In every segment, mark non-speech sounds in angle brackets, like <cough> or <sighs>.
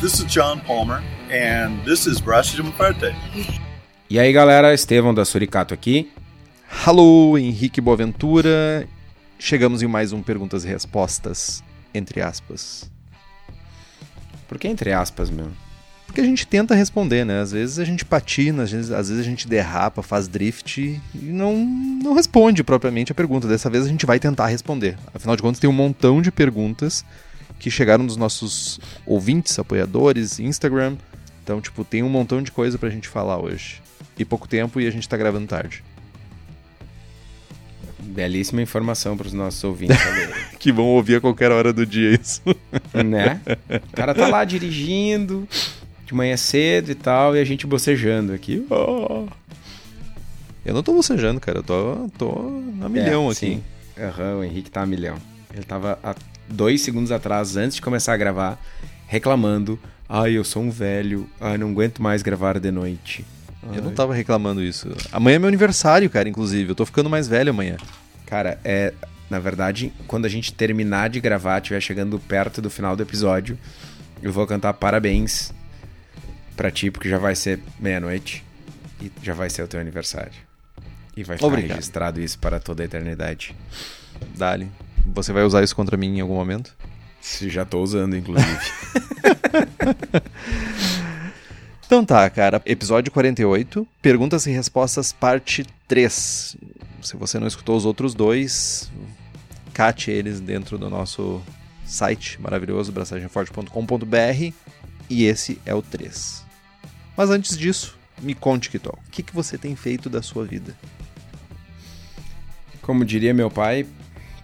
This is John Palmer, and this is Braço de. E aí galera, Estevão da Suricato aqui. Alô, Henrique Boaventura. Chegamos em mais um Perguntas e Respostas, entre aspas. Por que entre aspas, meu? Porque a gente tenta responder, né? Às vezes a gente patina, às vezes, às vezes a gente derrapa, faz drift e não, não responde propriamente a pergunta. Dessa vez a gente vai tentar responder. Afinal de contas, tem um montão de perguntas que chegaram dos nossos ouvintes, apoiadores, Instagram. Então, tipo, tem um montão de coisa pra gente falar hoje. E pouco tempo e a gente tá gravando tarde. Belíssima informação para os nossos ouvintes. <laughs> que vão ouvir a qualquer hora do dia isso. <laughs> né? O cara tá lá dirigindo, de manhã cedo e tal, e a gente bocejando aqui. Oh. Eu não tô bocejando, cara. Eu tô, tô a milhão é, aqui. Aham, uhum, o Henrique tá a milhão. Ele tava há dois segundos atrás, antes de começar a gravar, reclamando. Ai, eu sou um velho. Ai, não aguento mais gravar de noite. Eu não tava reclamando isso. Amanhã é meu aniversário, cara, inclusive. Eu tô ficando mais velho amanhã. Cara, é. Na verdade, quando a gente terminar de gravar, estiver chegando perto do final do episódio, eu vou cantar parabéns pra ti, porque já vai ser meia-noite. E já vai ser o teu aniversário. E vai ficar Obrigado. registrado isso para toda a eternidade. Dali. Você vai usar isso contra mim em algum momento? Já tô usando, inclusive. <laughs> Então tá, cara. Episódio 48, perguntas e respostas, parte 3. Se você não escutou os outros dois, cate eles dentro do nosso site maravilhoso, braçagemforte.com.br. E esse é o 3. Mas antes disso, me conte, Kitol, o que, que você tem feito da sua vida? Como diria meu pai,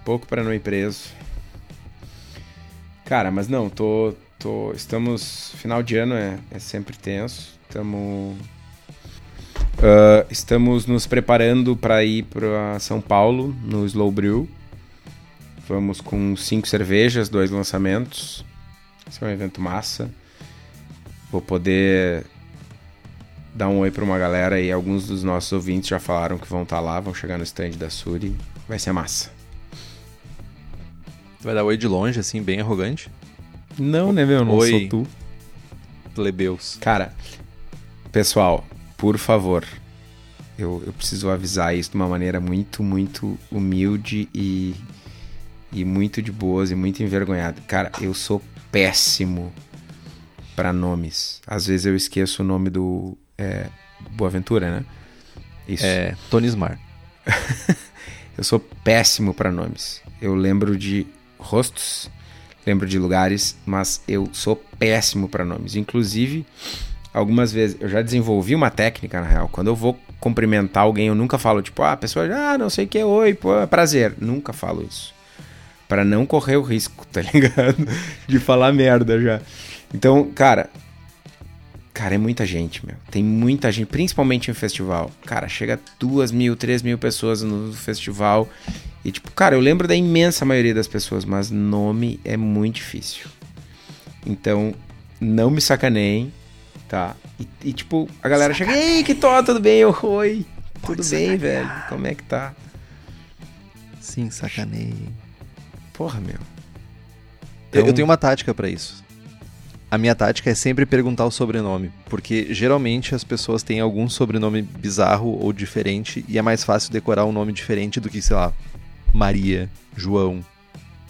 pouco para não ir preso. Cara, mas não, tô, tô, estamos. Final de ano é, é sempre tenso. Estamos. Uh, estamos nos preparando para ir para São Paulo no Slow Brew. Vamos com cinco cervejas, dois lançamentos. Esse é um evento massa. Vou poder dar um oi para uma galera e alguns dos nossos ouvintes já falaram que vão estar tá lá, vão chegar no stand da Suri. Vai ser massa. Vai dar oi de longe, assim, bem arrogante? Não, né, meu? Não oi, sou tu. Plebeus. Cara, pessoal, por favor, eu, eu preciso avisar isso de uma maneira muito, muito humilde e, e muito de boas e muito envergonhada. Cara, eu sou péssimo para nomes. Às vezes eu esqueço o nome do é, Boaventura, né? Isso. É, Tony Smart. <laughs> eu sou péssimo para nomes. Eu lembro de rostos, lembro de lugares, mas eu sou péssimo para nomes. Inclusive, algumas vezes eu já desenvolvi uma técnica, na real. Quando eu vou cumprimentar alguém, eu nunca falo, tipo, ah, a pessoa já ah, não sei o que, oi, pô, é prazer. Nunca falo isso. para não correr o risco, <laughs> tá ligado? De falar merda já. Então, cara. Cara, é muita gente, meu. Tem muita gente, principalmente em festival. Cara, chega duas mil, três mil pessoas no festival. E, tipo, cara, eu lembro da imensa maioria das pessoas, mas nome é muito difícil. Então, não me sacaneiem, tá? E, e tipo, a galera chega, ei, que tó, tudo bem? Eu, oi, Pode tudo bem, velho? Como é que tá? Sim, sacaneiem. Porra, meu. Então... Eu tenho uma tática para isso. A minha tática é sempre perguntar o sobrenome, porque geralmente as pessoas têm algum sobrenome bizarro ou diferente e é mais fácil decorar um nome diferente do que, sei lá, Maria, João,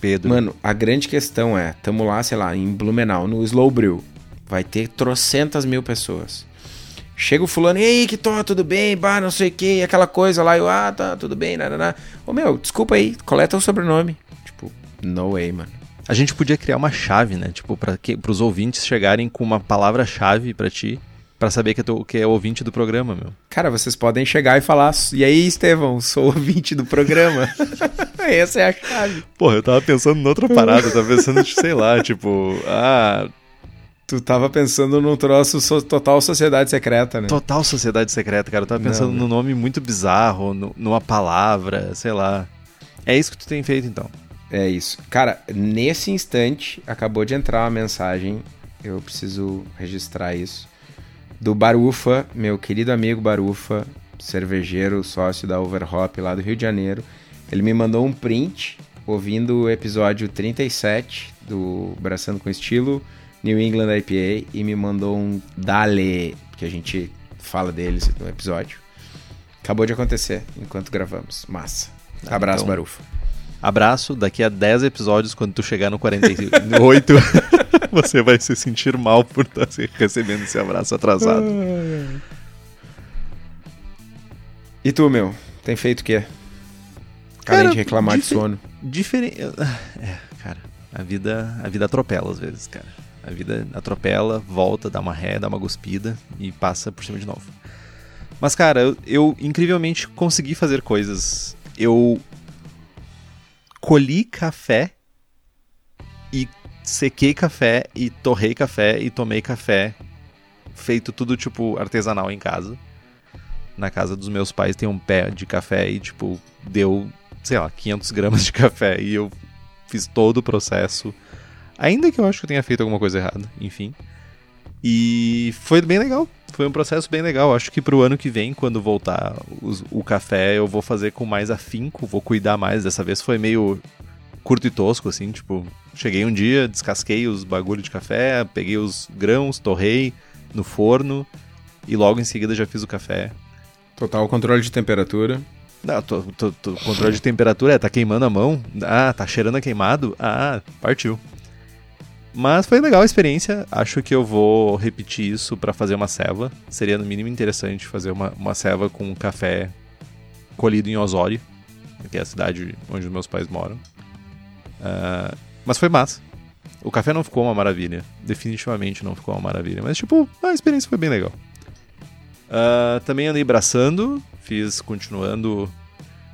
Pedro. Mano, a grande questão é, tamo lá, sei lá, em Blumenau, no Slow Brew. Vai ter trocentas mil pessoas. Chega o fulano, ei, que tô, tudo bem, bah, não sei o que, aquela coisa lá, eu, ah, tá, tudo bem, nada, Ô meu, desculpa aí, coleta o sobrenome. Tipo, no way, mano. A gente podia criar uma chave, né? Tipo, para os ouvintes chegarem com uma palavra-chave para ti para saber que, é tu, que é ouvinte do programa, meu. Cara, vocês podem chegar e falar: E aí, Estevão, sou ouvinte do programa. <laughs> Essa é a chave. Porra, eu tava pensando em outra parada, eu tava pensando, <laughs> sei lá, tipo, ah. Tu tava pensando num troço so, total sociedade secreta, né? Total sociedade secreta, cara. Eu tava pensando Não, num nome muito bizarro, no, numa palavra, sei lá. É isso que tu tem feito então. É isso. Cara, nesse instante acabou de entrar uma mensagem. Eu preciso registrar isso do Barufa, meu querido amigo Barufa, cervejeiro, sócio da Overhop lá do Rio de Janeiro. Ele me mandou um print ouvindo o episódio 37 do Braçando com Estilo New England IPA e me mandou um Dale, que a gente fala deles no episódio. Acabou de acontecer enquanto gravamos. Massa. Ah, Abraço, então- Barufo. Abraço, daqui a 10 episódios, quando tu chegar no 48, <laughs> você vai se sentir mal por estar se- recebendo esse abraço atrasado. E tu, meu? Tem feito o quê? Cara, Além de reclamar de sono. Diferente. É, cara, a vida, a vida atropela às vezes, cara. A vida atropela, volta, dá uma ré, dá uma guspida e passa por cima de novo. Mas, cara, eu, eu incrivelmente consegui fazer coisas. Eu colhi café e sequei café e torrei café e tomei café. Feito tudo, tipo, artesanal em casa. Na casa dos meus pais tem um pé de café e, tipo, deu, sei lá, 500 gramas de café. E eu fiz todo o processo. Ainda que eu acho que eu tenha feito alguma coisa errada, enfim. E foi bem legal. Foi um processo bem legal. Acho que pro ano que vem, quando voltar os- o café, eu vou fazer com mais afinco, vou cuidar mais. Dessa vez foi meio curto e tosco, assim, tipo, cheguei um dia, descasquei os bagulho de café, peguei os grãos, torrei no forno e logo em seguida já fiz o café. Total controle de temperatura. Não, tô, tô- tô- controle de temperatura, é, tá queimando a mão? Ah, tá cheirando a queimado? Ah, partiu. Mas foi legal a experiência, acho que eu vou repetir isso pra fazer uma ceva. Seria no mínimo interessante fazer uma, uma ceva com café colhido em Osório, que é a cidade onde os meus pais moram. Ah, mas foi massa. O café não ficou uma maravilha, definitivamente não ficou uma maravilha, mas tipo, a experiência foi bem legal. Ah, também andei braçando, fiz continuando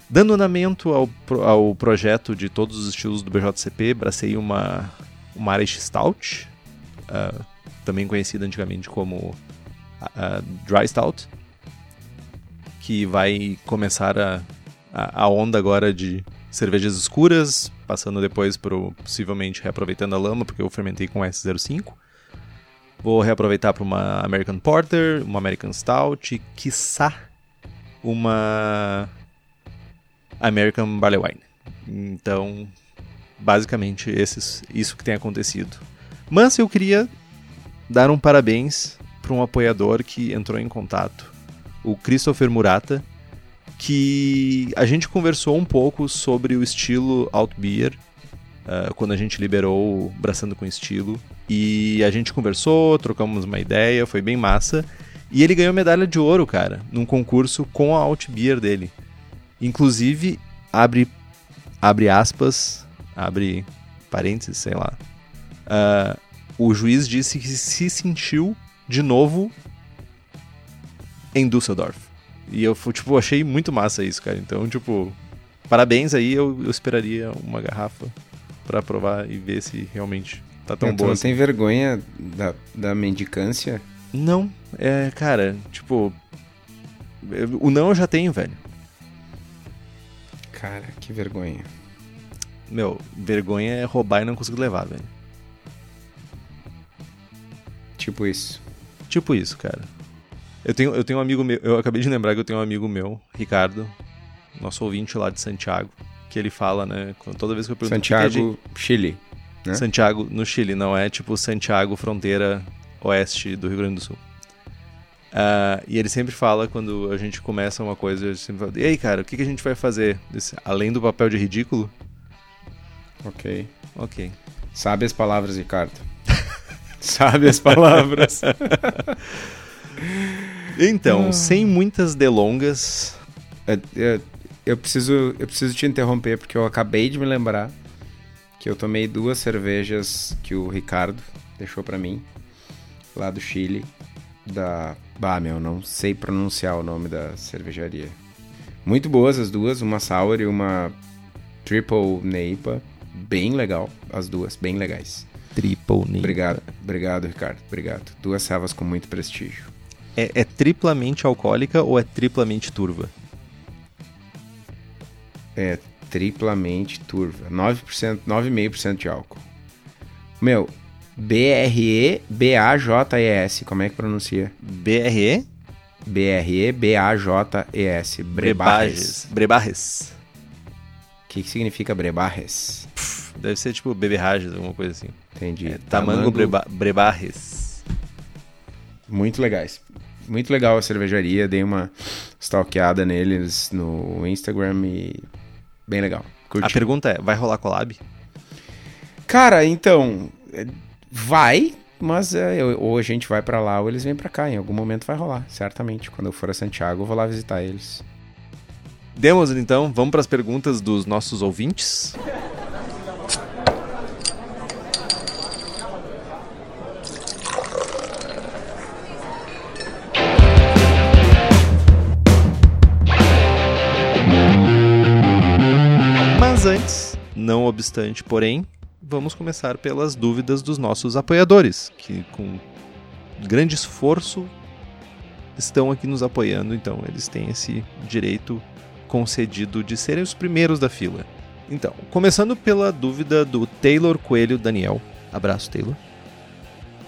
dando andamento ao, ao projeto de todos os estilos do BJCP, bracei uma, uma Irish Stout, ah, também conhecida antigamente como ah, Dry Stout, que vai começar a, a, a onda agora de cervejas escuras, passando depois para possivelmente reaproveitando a lama, porque eu fermentei com S05. Vou reaproveitar para uma American Porter, uma American Stout e, quiçá, uma American Barley Wine. Então, basicamente, esses, isso que tem acontecido. Mas eu queria dar um parabéns para um apoiador que entrou em contato, o Christopher Murata, que a gente conversou um pouco sobre o estilo Alt Beer ah, quando a gente liberou Braçando com Estilo. E a gente conversou, trocamos uma ideia, foi bem massa. E ele ganhou medalha de ouro, cara, num concurso com a Alt Beer dele. Inclusive, abre, abre aspas, abre parênteses, sei lá. Ah, o juiz disse que se sentiu de novo em Düsseldorf. E eu, tipo, achei muito massa isso, cara. Então, tipo, parabéns aí. Eu, eu esperaria uma garrafa pra provar e ver se realmente tá tão tu boa não assim. tem vergonha da, da mendicância? Não, é, cara, tipo. eu- O não eu já tenho, velho. Cara, que vergonha. Meu, vergonha é roubar e não conseguir levar, velho. Tipo isso. Tipo isso, cara. Eu tenho, eu tenho um amigo meu, eu acabei de lembrar que eu tenho um amigo meu, Ricardo, nosso ouvinte lá de Santiago, que ele fala, né, toda vez que eu pergunto é Santiago, Chile. né? Santiago no Chile, não é tipo Santiago, fronteira oeste do Rio Grande do Sul. Ah, e ele sempre fala quando a gente começa uma coisa, ele sempre fala, e aí, cara, o que, que a gente vai fazer? Desse- Além do papel de ridículo? Ok. Ok. Sabe as palavras, Ricardo. <laughs> Sabe as palavras. <laughs> Então, sem muitas delongas, É, é, eu, preciso, eu preciso te interromper porque eu acabei de me lembrar que eu tomei duas cervejas que o Ricardo deixou pra mim, lá do Chile, da... Bah, meu, não sei pronunciar o nome da cervejaria. Muito boas as duas, uma Sour e uma Triple Neipa. Bem legal, as duas, bem legais. triple name. Obrigado, obrigado, Ricardo, obrigado. Duas servas com muito prestígio. É, é triplamente alcoólica ou é triplamente turva? É triplamente turva. 9%, 9,5% de álcool. Meu, B-R-E-B-A-J-E-S. Como é que pronuncia? BRE? B-R-E-B-A-J-E-S. Brebajes. Brebajes. O que, que significa brebajes? Deve ser tipo beberrages, alguma coisa assim. Entendi. É, tamango breba brebarres. Muito legais. Muito legal a cervejaria. Dei uma stalkeada neles no Instagram e bem legal. Curti. A pergunta é, vai rolar collab? Cara, então, é, vai, mas é, ou a gente vai para lá ou eles vêm para cá. Em algum momento vai rolar, certamente. Quando eu for a Santiago, eu vou lá visitar eles. Demos então, vamos para as perguntas dos nossos ouvintes. Antes, não obstante, porém, vamos começar pelas dúvidas dos nossos apoiadores, que com grande esforço estão aqui nos apoiando, então eles têm esse direito concedido de serem os primeiros da fila. Então, começando pela dúvida do Taylor Coelho Daniel. Abraço, Taylor.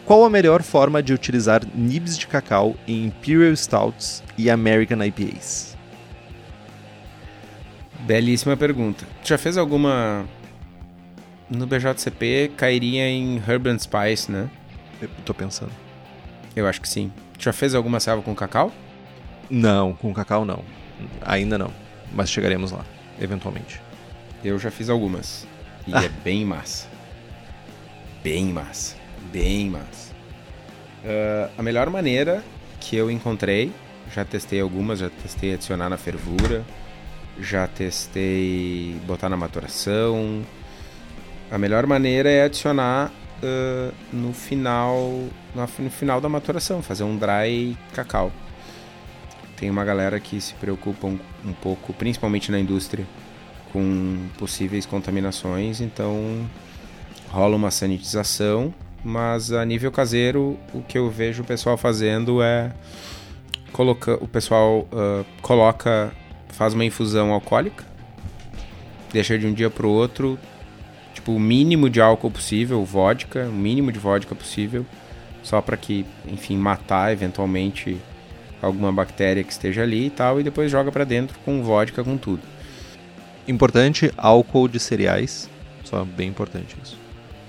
Qual a melhor forma de utilizar nibs de cacau em Imperial Stouts e American IPAs? Belíssima pergunta. Tu já fez alguma. No BJCP cairia em Herb and Spice, né? Eu tô pensando. Eu acho que sim. Tu já fez alguma selva com cacau? Não, com cacau não. Ainda não. Mas chegaremos lá, eventualmente. Eu já fiz algumas. E Ah. é bem massa. Bem massa. Bem massa. Ah, a melhor maneira que eu encontrei, já testei algumas, já testei adicionar na fervura, já testei botar na maturação. A melhor maneira é adicionar ah, no final no, final da maturação, fazer um dry cacau. Tem uma galera que se preocupa um, um pouco, principalmente na indústria, com possíveis contaminações, então rola uma sanitização, mas a nível caseiro o que eu vejo o pessoal fazendo é coloca, o pessoal ah, coloca, faz uma infusão alcoólica, deixa de um dia para o outro, tipo o mínimo de álcool possível, vodka, o mínimo de vodka possível, só para que, enfim, matar eventualmente alguma bactéria que esteja ali e tal, e depois joga para dentro com vodka com tudo. Importante, álcool de cereais. Só bem importante isso.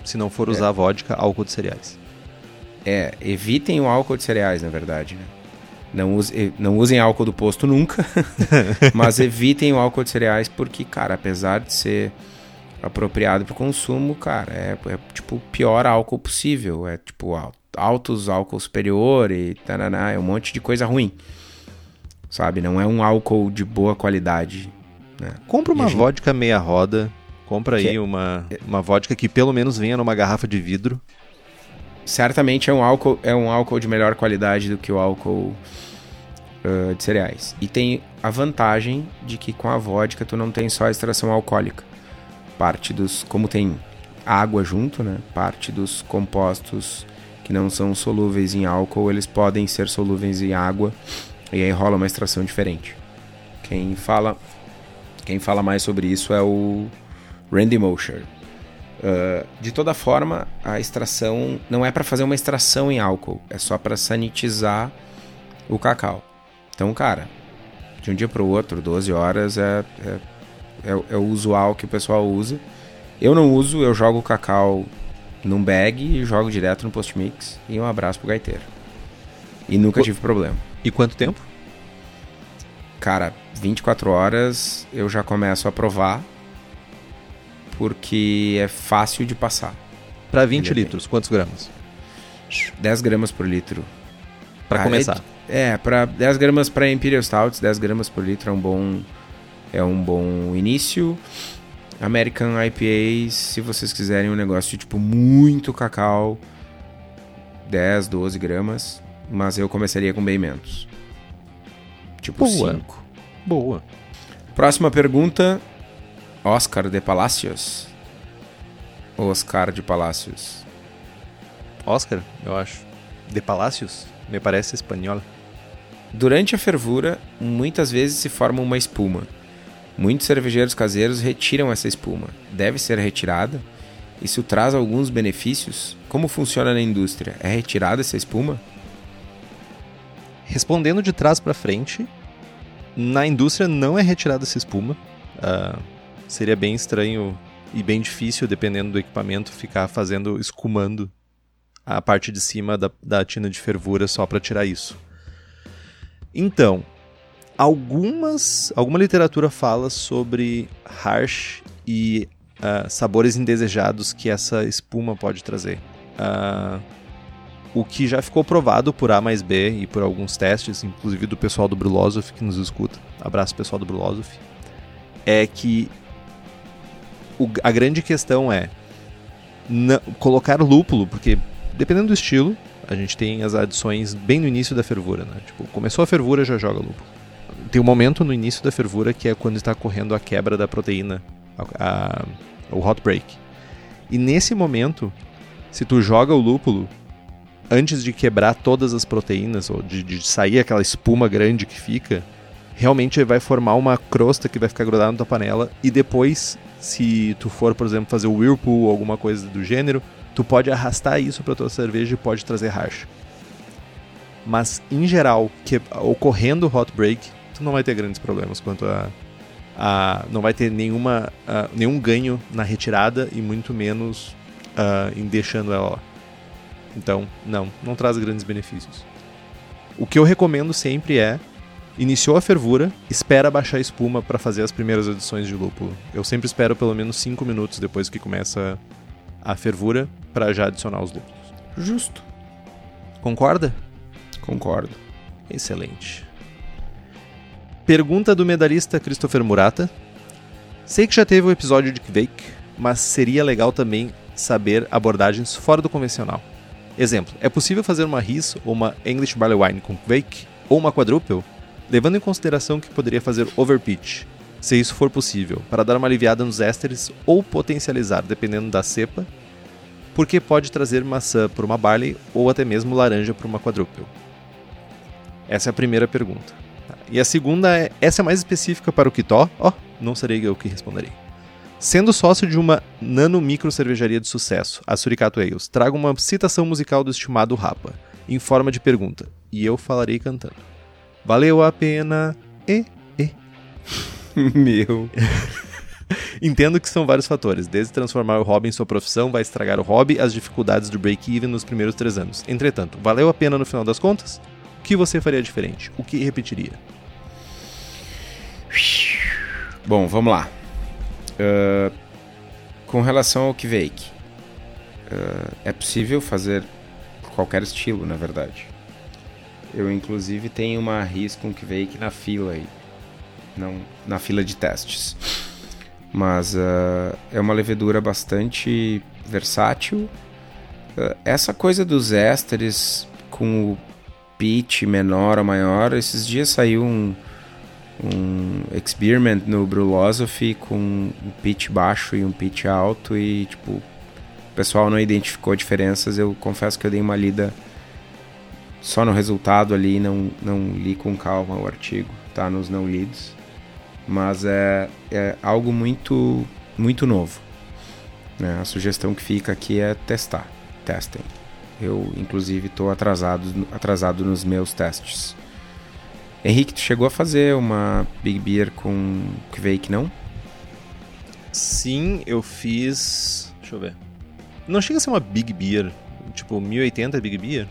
Se não for usar vodka, álcool de cereais. É, evitem o álcool de cereais, na verdade, né? Não, use, não usem álcool do posto nunca, <laughs> mas evitem o álcool de cereais porque, cara, apesar de ser apropriado para o consumo, cara, é, é tipo o pior álcool possível. É tipo al- altos álcool superior e taraná, é um monte de coisa ruim. Sabe? Não é um álcool de boa qualidade. Né? Compra uma gente- vodka meia roda. Compra aí Que- uma, uma vodka que pelo menos venha numa garrafa de vidro. Certamente é um álcool é um álcool de melhor qualidade do que o álcool ah, de cereais. E tem a vantagem de que com a vodka tu não tem só a extração alcoólica. Parte dos como tem água junto né? Parte dos compostos que não são solúveis em álcool eles podem ser solúveis em água e aí rola uma extração diferente. Quem fala quem fala mais sobre isso é o Randy Mosher Uh, de toda forma, a extração não é para fazer uma extração em álcool, é só para sanitizar o cacau. Então, cara, de um dia para o outro, 12 horas é, é, é, o- é o usual que o pessoal usa. Eu não uso, eu jogo o cacau num bag e jogo direto no post-mix. E um abraço pro gaiteiro. E nunca Qu- tive problema. E quanto tempo? Cara, 24 horas eu já começo a provar, porque é fácil de passar. Pra 20 Ele é litros, quantos gramas? 10 gramas por litro. Ah, começar. É, é para 10 gramas para Imperial Stouts, 10 gramas por litro é um bom é um bom início. American IPAs, se vocês quiserem um negócio de tipo muito cacau, 10, 12 gramas, mas eu começaria com bem menos. Tipo Boa. 5. Boa. Próxima pergunta, Oscar de Palacios. Oscar de Palacios. Oscar, eu acho. De Palácios? Me parece espanhol. Durante a fervura, muitas vezes se forma uma espuma. Muitos cervejeiros caseiros retiram essa espuma. Deve ser retirada? Isso traz alguns benefícios? Como funciona na indústria? É retirada essa espuma? Respondendo de trás pra frente, na indústria não é retirada essa espuma. Ah, seria bem estranho e bem difícil, dependendo do equipamento, ficar fazendo, escumando a parte de cima da, da tina de fervura só para tirar isso. Então, algumas, alguma literatura fala sobre harsh e uh, sabores indesejados que essa espuma pode trazer. Uh, o que já ficou provado por A mais B e por alguns testes, inclusive do pessoal do Brulosophy que nos escuta, abraço pessoal do Brulosophy, é que o, a grande questão é colocar lúpulo, porque dependendo do estilo, a gente tem as adições bem no início da fervura, né? Tipo, começou a fervura, já joga lúpulo. Tem um momento no início da fervura que é quando está correndo a quebra da proteína, a, a, o hot break. E nesse momento, se tu joga o lúpulo, antes de quebrar todas as proteínas, ou de, de sair aquela espuma grande que fica, realmente vai formar uma crosta que vai ficar grudada na tua panela e depois, se tu for, por exemplo, fazer o whirlpool ou alguma coisa do gênero, tu pode arrastar isso para tua cerveja e pode trazer racha. Mas em geral, que ocorrendo hot break, tu não vai ter grandes problemas quanto a, a não vai ter nenhuma uh, nenhum ganho na retirada e muito menos uh, em deixando ela lá. Então, não, não traz grandes benefícios. O que eu recomendo sempre é Iniciou a fervura, espera baixar a espuma para fazer as primeiras adições de lúpulo. Eu sempre espero pelo menos 5 minutos depois que começa a fervura para já adicionar os lúpulos. Justo. Concorda? Concordo. Excelente. Pergunta do medalhista Christopher Murata. Sei que já teve o episódio de Kvake, mas seria legal também saber abordagens fora do convencional. Exemplo, é possível fazer uma RIS ou uma English Barley Wine com Kvake ou uma quadruple levando em consideração que poderia fazer overpitch, se isso for possível, para dar uma aliviada nos ésteres ou potencializar, dependendo da cepa, porque pode trazer maçã por uma barley ou até mesmo laranja por uma quadruple. Essa é a primeira pergunta. E a segunda é, essa é mais específica para o Kitó? Ó, oh, não serei eu que responderei. Sendo sócio de uma nano micro cervejaria de sucesso, a Suricato Ales, trago uma citação musical do estimado Rapa, em forma de pergunta, e eu falarei cantando. Valeu a pena. E, e. <laughs> Meu. <laughs> Entendo que são vários fatores, desde transformar o hobby em sua profissão vai estragar o hobby, as dificuldades do break-even nos primeiros três anos. Entretanto, valeu a pena no final das contas? O que você faria diferente? O que repetiria? Bom, vamos lá. Uh, com relação ao Kvake, uh, é possível fazer qualquer estilo, na verdade. Eu, inclusive, tenho uma RIS com Kvake na fila aí. Não na fila de testes. Mas uh, é uma levedura bastante versátil. Uh, essa coisa dos ésteres com o pitch menor ou maior, esses dias saiu um, um experiment no Brulosophy com um pitch baixo e um pitch alto e tipo o pessoal não identificou diferenças. Eu confesso que eu dei uma lida só no resultado ali, não, não li com calma o artigo, tá nos não lidos. Mas é, é algo muito, muito novo. Né? A sugestão que fica aqui é testar. Testem. Eu, inclusive, estou atrasado, atrasado nos meus testes. Henrique, tu chegou a fazer uma Big Beer com Kvake, não? Sim, eu fiz. Deixa eu ver. Não chega a ser uma Big Beer. Tipo, 1080 Big Beer?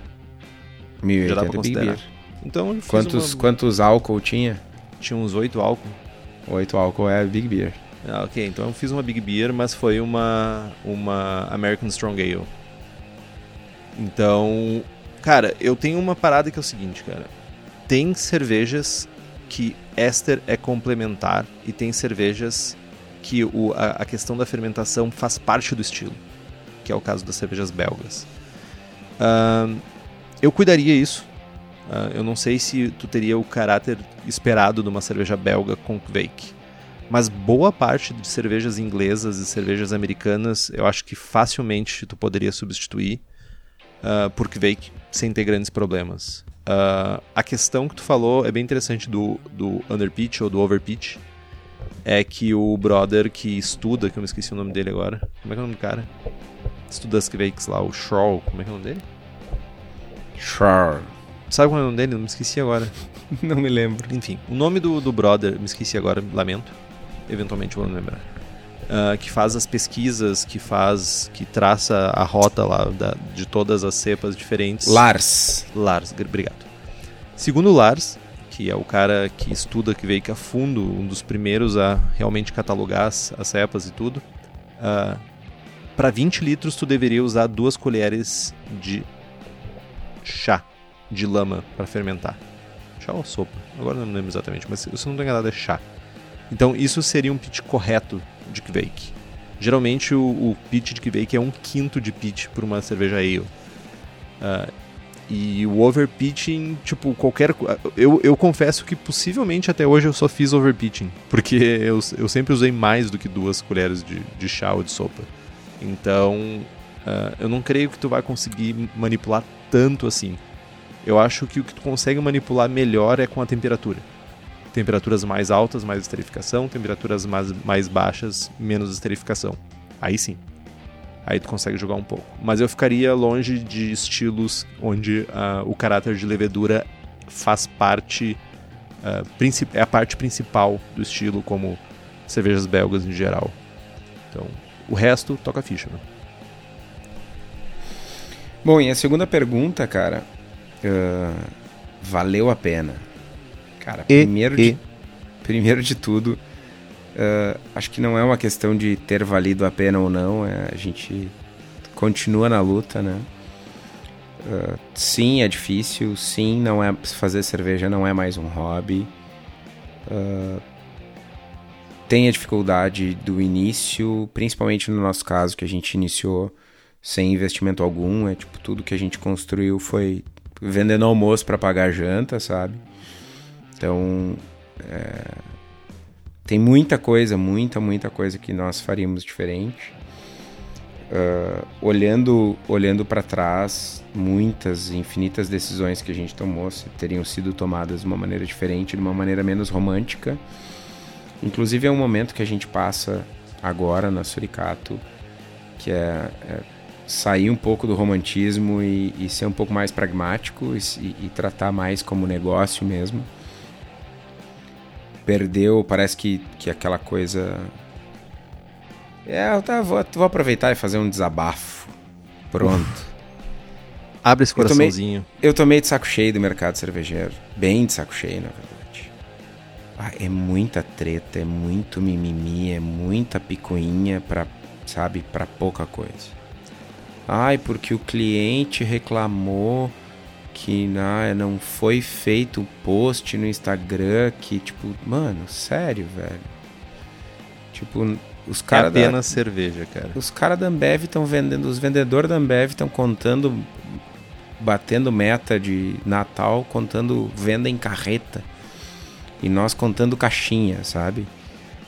1080 Big Beer. Então quantos, uma... quantos álcool tinha? Tinha uns 8 álcool. 8 álcool é Big Beer. Ah, ok, então eu fiz uma Big Beer, mas foi uma, uma American Strong Ale. Então, cara, eu tenho uma parada que é o seguinte, cara. Tem cervejas que éster é complementar e tem cervejas que o, a, a questão da fermentação faz parte do estilo, que é o caso das cervejas belgas. Uh, eu cuidaria isso. Uh, eu não sei se tu teria o caráter esperado de uma cerveja belga com Kvake. Mas boa parte de cervejas inglesas e cervejas americanas, eu acho que facilmente tu poderia substituir uh, por Kvake sem ter grandes problemas. Uh, a questão que tu falou é bem interessante do, do underpitch ou do overpitch. É que o brother que estuda, que eu me esqueci o nome dele agora. Como é que é o nome do cara? Estuda as Kvakes lá, o Shaw, como é que é o nome dele? Char. Sabe qual é o nome dele? Não me esqueci agora. <laughs> Não me lembro. Enfim, o nome do, do brother, me esqueci agora, lamento. Eventualmente vou lembrar. uh, que faz as pesquisas, que faz, que traça a rota lá da, de todas as cepas diferentes. Lars. Lars, obrigado. Segundo Lars, que é o cara que estuda que veio a fundo, um dos primeiros a realmente catalogar as, as cepas e tudo. Uh, para 20 litros tu deveria usar duas colheres de chá de lama para fermentar. Chá ou sopa? Agora não lembro exatamente, mas se não estou enganado é chá. Então isso seria um pitch correto de Kveik. Geralmente o, o pitch de Kveik é um quinto de pitch para uma cerveja ale. Uh, e o overpitching, tipo, qualquer. Eu, eu confesso que possivelmente até hoje eu só fiz overpitching. Porque eu, eu sempre usei mais do que duas colheres de, de chá ou de sopa. Então, uh, eu não creio que tu vai conseguir manipular tanto assim. Eu acho que o que tu consegue manipular melhor é com a temperatura. Temperaturas mais altas, mais esterificação. Temperaturas mais, mais baixas, menos esterificação. Aí sim. Aí tu consegue jogar um pouco. Mas eu ficaria longe de estilos onde uh, o caráter de levedura faz parte. Uh, é a parte principal do estilo, como cervejas belgas em geral. Então, o resto toca ficha. Né? Bom, e a segunda pergunta, cara. Uh, valeu a pena. Cara, e, primeiro, e... De, primeiro de tudo, uh, acho que não é uma questão de ter valido a pena ou não, é, a gente continua na luta, né? Uh, sim, é difícil, sim, não é fazer cerveja não é mais um hobby. Tem a dificuldade do início, principalmente no nosso caso que a gente iniciou sem investimento algum, é tipo tudo que a gente construiu foi vendendo almoço para pagar janta, sabe? Então, é, tem muita coisa, muita, muita coisa que nós faríamos diferente. Uh, olhando olhando para trás, muitas, infinitas decisões que a gente tomou teriam sido tomadas de uma maneira diferente, de uma maneira menos romântica. Inclusive é um momento que a gente passa agora na Suricato, que é, é sair um pouco do romantismo e, e, ser um pouco mais pragmático e, e tratar mais como negócio mesmo perdeu, parece que, que aquela coisa. É, eu tá, vou, vou aproveitar e fazer um desabafo. Pronto. <laughs> Abre esse coraçãozinho. Eu tomei, eu tomei de saco cheio do mercado cervejeiro. Bem de saco cheio, na verdade. Ah, é muita treta, é muito mimimi, é muita picuinha pra, sabe, pra pouca coisa. Ai, porque o cliente reclamou que né, não foi feito post no Instagram que, tipo, mano, sério, velho. Tipo, os caras. É apenas da, cerveja, cara. Os caras da Ambev estão vendendo, os vendedores da Ambev estão contando, batendo meta de Natal, contando venda em carreta. E nós contando caixinha, sabe?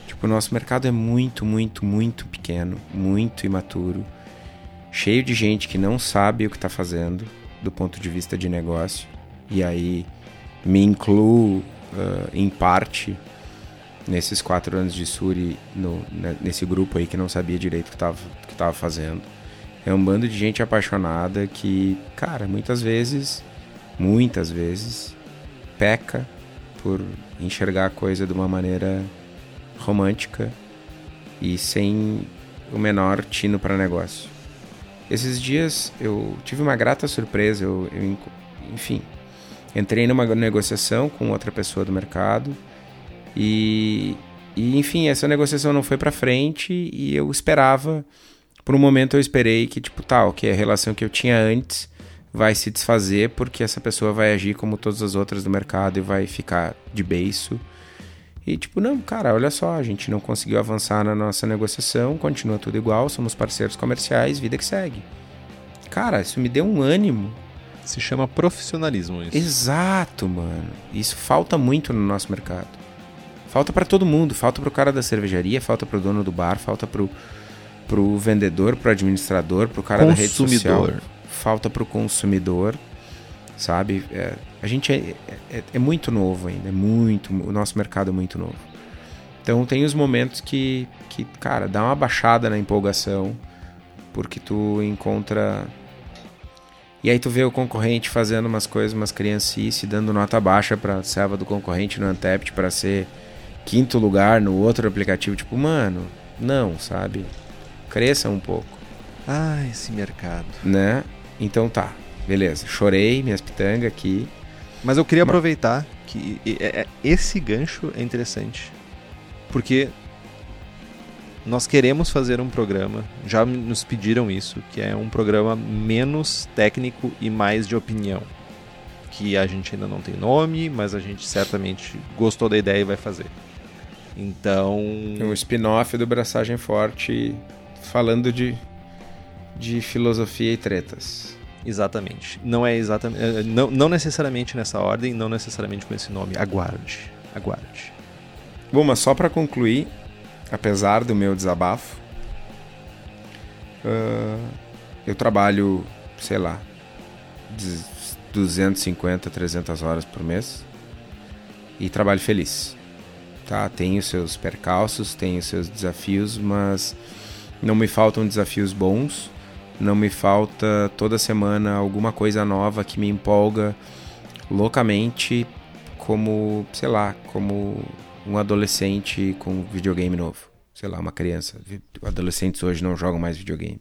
Tipo, o nosso mercado é muito, muito, muito pequeno, muito imaturo, cheio de gente que não sabe o que está fazendo do ponto de vista de negócio. E aí me incluo uh, em parte nesses quatro anos de Suri, no, né, nesse grupo aí que não sabia direito o que estava que tava fazendo. É um bando de gente apaixonada que, cara, muitas vezes, muitas vezes, peca por enxergar a coisa de uma maneira romântica e sem o menor tino para negócio. Esses dias eu tive uma grata surpresa. Eu, eu, enfim, entrei numa negociação com outra pessoa do mercado e, e enfim, essa negociação não foi para frente e eu esperava. Por um momento eu esperei que, tipo, tal, que a relação que eu tinha antes vai se desfazer porque essa pessoa vai agir como todas as outras do mercado e vai ficar de beiço. E tipo, não, cara, olha só, a gente não conseguiu avançar na nossa negociação, continua tudo igual, somos parceiros comerciais, vida que segue. Cara, isso me deu um ânimo. Se chama profissionalismo isso. Exato, mano. Isso falta muito no nosso mercado. Falta para todo mundo, falta pro cara da cervejaria, falta pro dono do bar, falta pro, pro vendedor, pro administrador, pro cara da rede social. Falta pro consumidor, sabe? É, a gente é, é, é, muito novo ainda, é muito, o nosso mercado é muito novo. Então tem os momentos que, que, cara, dá uma baixada na empolgação, porque tu encontra. E aí tu vê o concorrente fazendo umas coisas, umas criancices, dando nota baixa pra serva do concorrente no Antept para ser quinto lugar no outro aplicativo. Tipo, mano, Não, sabe? Cresça um pouco. Ah, esse mercado. Né? Então tá, beleza. Chorei minhas pitangas aqui. Mas eu queria aproveitar que é, esse gancho é interessante. Porque nós queremos fazer um programa, já nos pediram isso, que é um programa menos técnico e mais de opinião. Que a gente ainda não tem nome, mas a gente certamente gostou da ideia e vai fazer. Então. Um spin-off do Braçagem Forte falando de, de filosofia e tretas. Exatamente. Não é exatamente. Eh, não, não necessariamente nessa ordem, não necessariamente com esse nome. Aguarde. Aguarde. Bom, mas só para concluir, apesar do meu desabafo, uh, eu trabalho, sei lá, 250, 300 horas por mês e trabalho feliz. Tá, tenho seus percalços, tenho seus desafios, mas não me faltam desafios bons, não me falta toda semana alguma coisa nova que me empolga loucamente, como, sei lá, como um adolescente com videogame novo. Sei lá, uma criança. Adolescentes hoje não jogam mais videogame.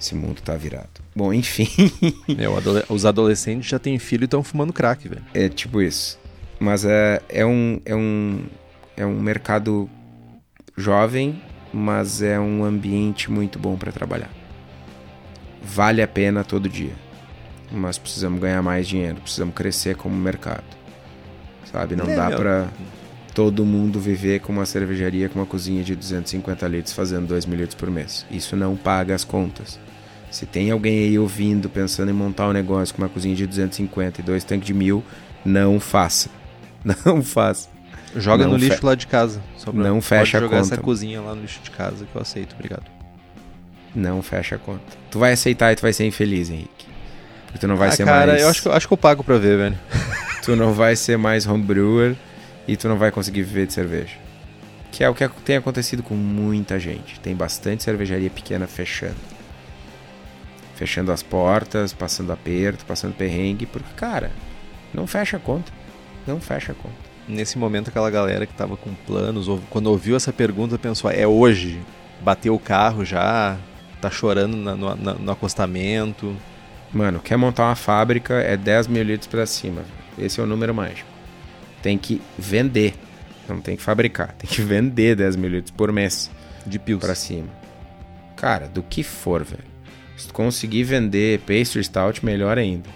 Esse mundo tá virado. Bom, enfim. <laughs> É, adole os adolescentes já têm filho e estão fumando crack, velho. É tipo isso. Mas é, é, um, é, um, é um mercado jovem, mas é um ambiente muito bom para trabalhar. Vale a pena todo dia. Mas precisamos ganhar mais dinheiro, precisamos crescer como mercado. Sabe? Não é, dá para todo mundo viver com uma cervejaria com uma cozinha de 250 litros fazendo 2 mil litros por mês. Isso não paga as contas. Se tem alguém aí ouvindo, pensando em montar um negócio com uma cozinha de 250 e dois tanques de mil, não faça. <laughs> Não faça. Joga não no lixo lá de casa. Não fecha a conta. jogar essa cozinha lá no lixo de casa que eu aceito, obrigado. Não fecha a conta. Tu vai aceitar e tu vai ser infeliz, Henrique. Porque tu não vai ah, ser cara, mais... eu acho que, acho que eu pago pra ver, velho. <laughs> tu não vai ser mais homebrewer e tu não vai conseguir viver de cerveja. Que é o que tem acontecido com muita gente. Tem bastante cervejaria pequena fechando. Fechando as portas, passando aperto, passando perrengue, porque, cara, não fecha a conta. Não fecha a conta. Nesse momento, aquela galera que tava com planos, quando ouviu essa pergunta, pensou: é hoje? Bateu o carro já? Tá chorando no, no, no acostamento? Mano, quer montar uma fábrica é 10 mil litros pra cima. Esse é o número mágico tem que vender. Não tem que fabricar, tem que vender 10 mil litros por mês. De pios. Pra cima. Cara, do que for, velho. Se tu conseguir vender pastry stout, melhor ainda.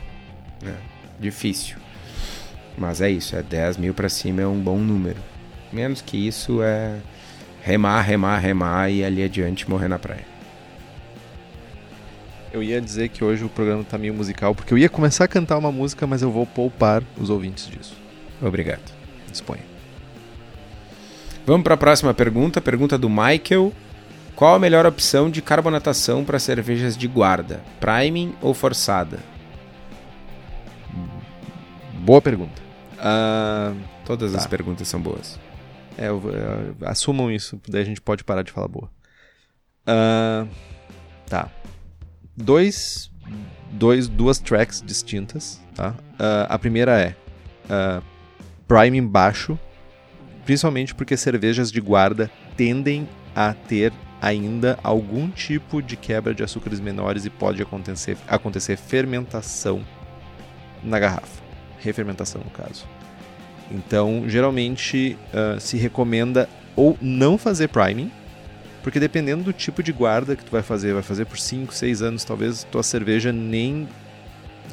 É, difícil. Mas é isso, é 10 mil pra cima é um bom número. Menos que isso é remar, remar, remar e ali adiante morrer na praia. Eu ia dizer que hoje o programa tá meio musical, porque eu ia começar a cantar uma música, mas eu vou poupar os ouvintes disso. Obrigado. Disponha. Vamos para a próxima pergunta. Pergunta do Michael. Qual a melhor opção de carbonatação para cervejas de guarda? Priming ou forçada? Boa pergunta. Uh, Todas tá. as perguntas são boas. É, eu, eu, assumam isso, daí a gente pode parar de falar boa. Uh, tá. Dois, dois, duas tracks distintas. Tá? Uh, a primeira é priming baixo, principalmente porque cervejas de guarda tendem a ter ainda algum tipo de quebra de açúcares menores e pode acontecer, acontecer fermentação na garrafa. Refermentação, no caso. Então, geralmente uh, se recomenda ou não fazer priming, porque dependendo do tipo de guarda que tu vai fazer, vai fazer por 5, 6 anos, talvez tua cerveja nem.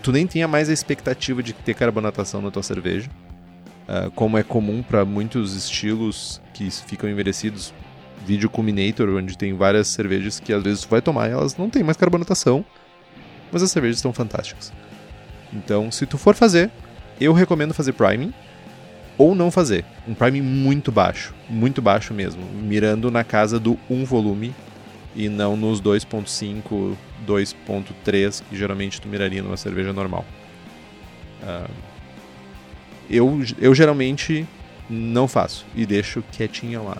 Tu nem tenha mais a expectativa de ter carbonatação na tua cerveja. Uh, como é comum para muitos estilos que ficam envelhecidos, vídeo Culminator, onde tem várias cervejas que às vezes tu vai tomar e elas não têm mais carbonatação, mas as cervejas estão fantásticas. Então, se tu for fazer, eu recomendo fazer priming ou não fazer. Um priming muito baixo, muito baixo mesmo, mirando na casa do 1 volume e não nos 2.5, 2.3 que geralmente tu miraria numa cerveja normal. Uh, eu, eu geralmente não faço e deixo quietinha lá.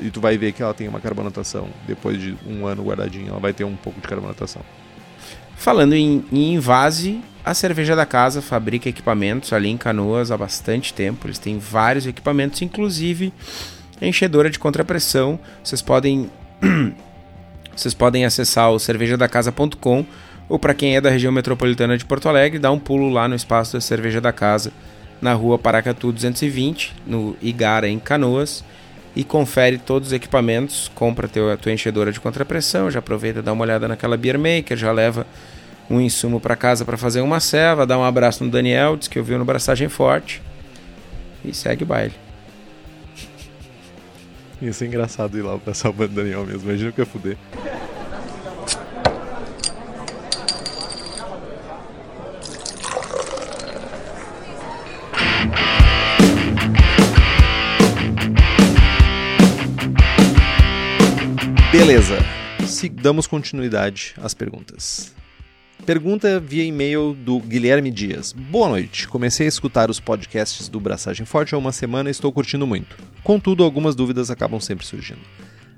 E tu vai ver que ela tem uma carbonatação. Depois de um ano guardadinha, ela vai ter um pouco de carbonatação. Falando em, em invase, a Cerveja da Casa fabrica equipamentos ali em Canoas há bastante tempo. Eles têm vários equipamentos, inclusive enchedora de contrapressão. Vocês podem <clears throat> vocês podem acessar o cervejadacasa.com ou para quem é da região metropolitana de Porto Alegre, dá um pulo lá no espaço da Cerveja da Casa, na rua Paracatu 220, no Igara, em Canoas, e confere todos os equipamentos, compra teu, a tua enchedora de contrapressão, já aproveita dá uma olhada naquela Beer Maker, já leva um insumo para casa para fazer uma ceva, dá um abraço no Daniel, diz que eu vi no Braçagem Forte, e segue o baile. Isso é engraçado ir lá pra o Daniel mesmo, imagina que ia fuder. Beleza, Se damos continuidade às perguntas. Pergunta via e-mail do Guilherme Dias. Boa noite. Comecei a escutar os podcasts do Braçagem Forte há uma semana e estou curtindo muito. Contudo, algumas dúvidas acabam sempre surgindo.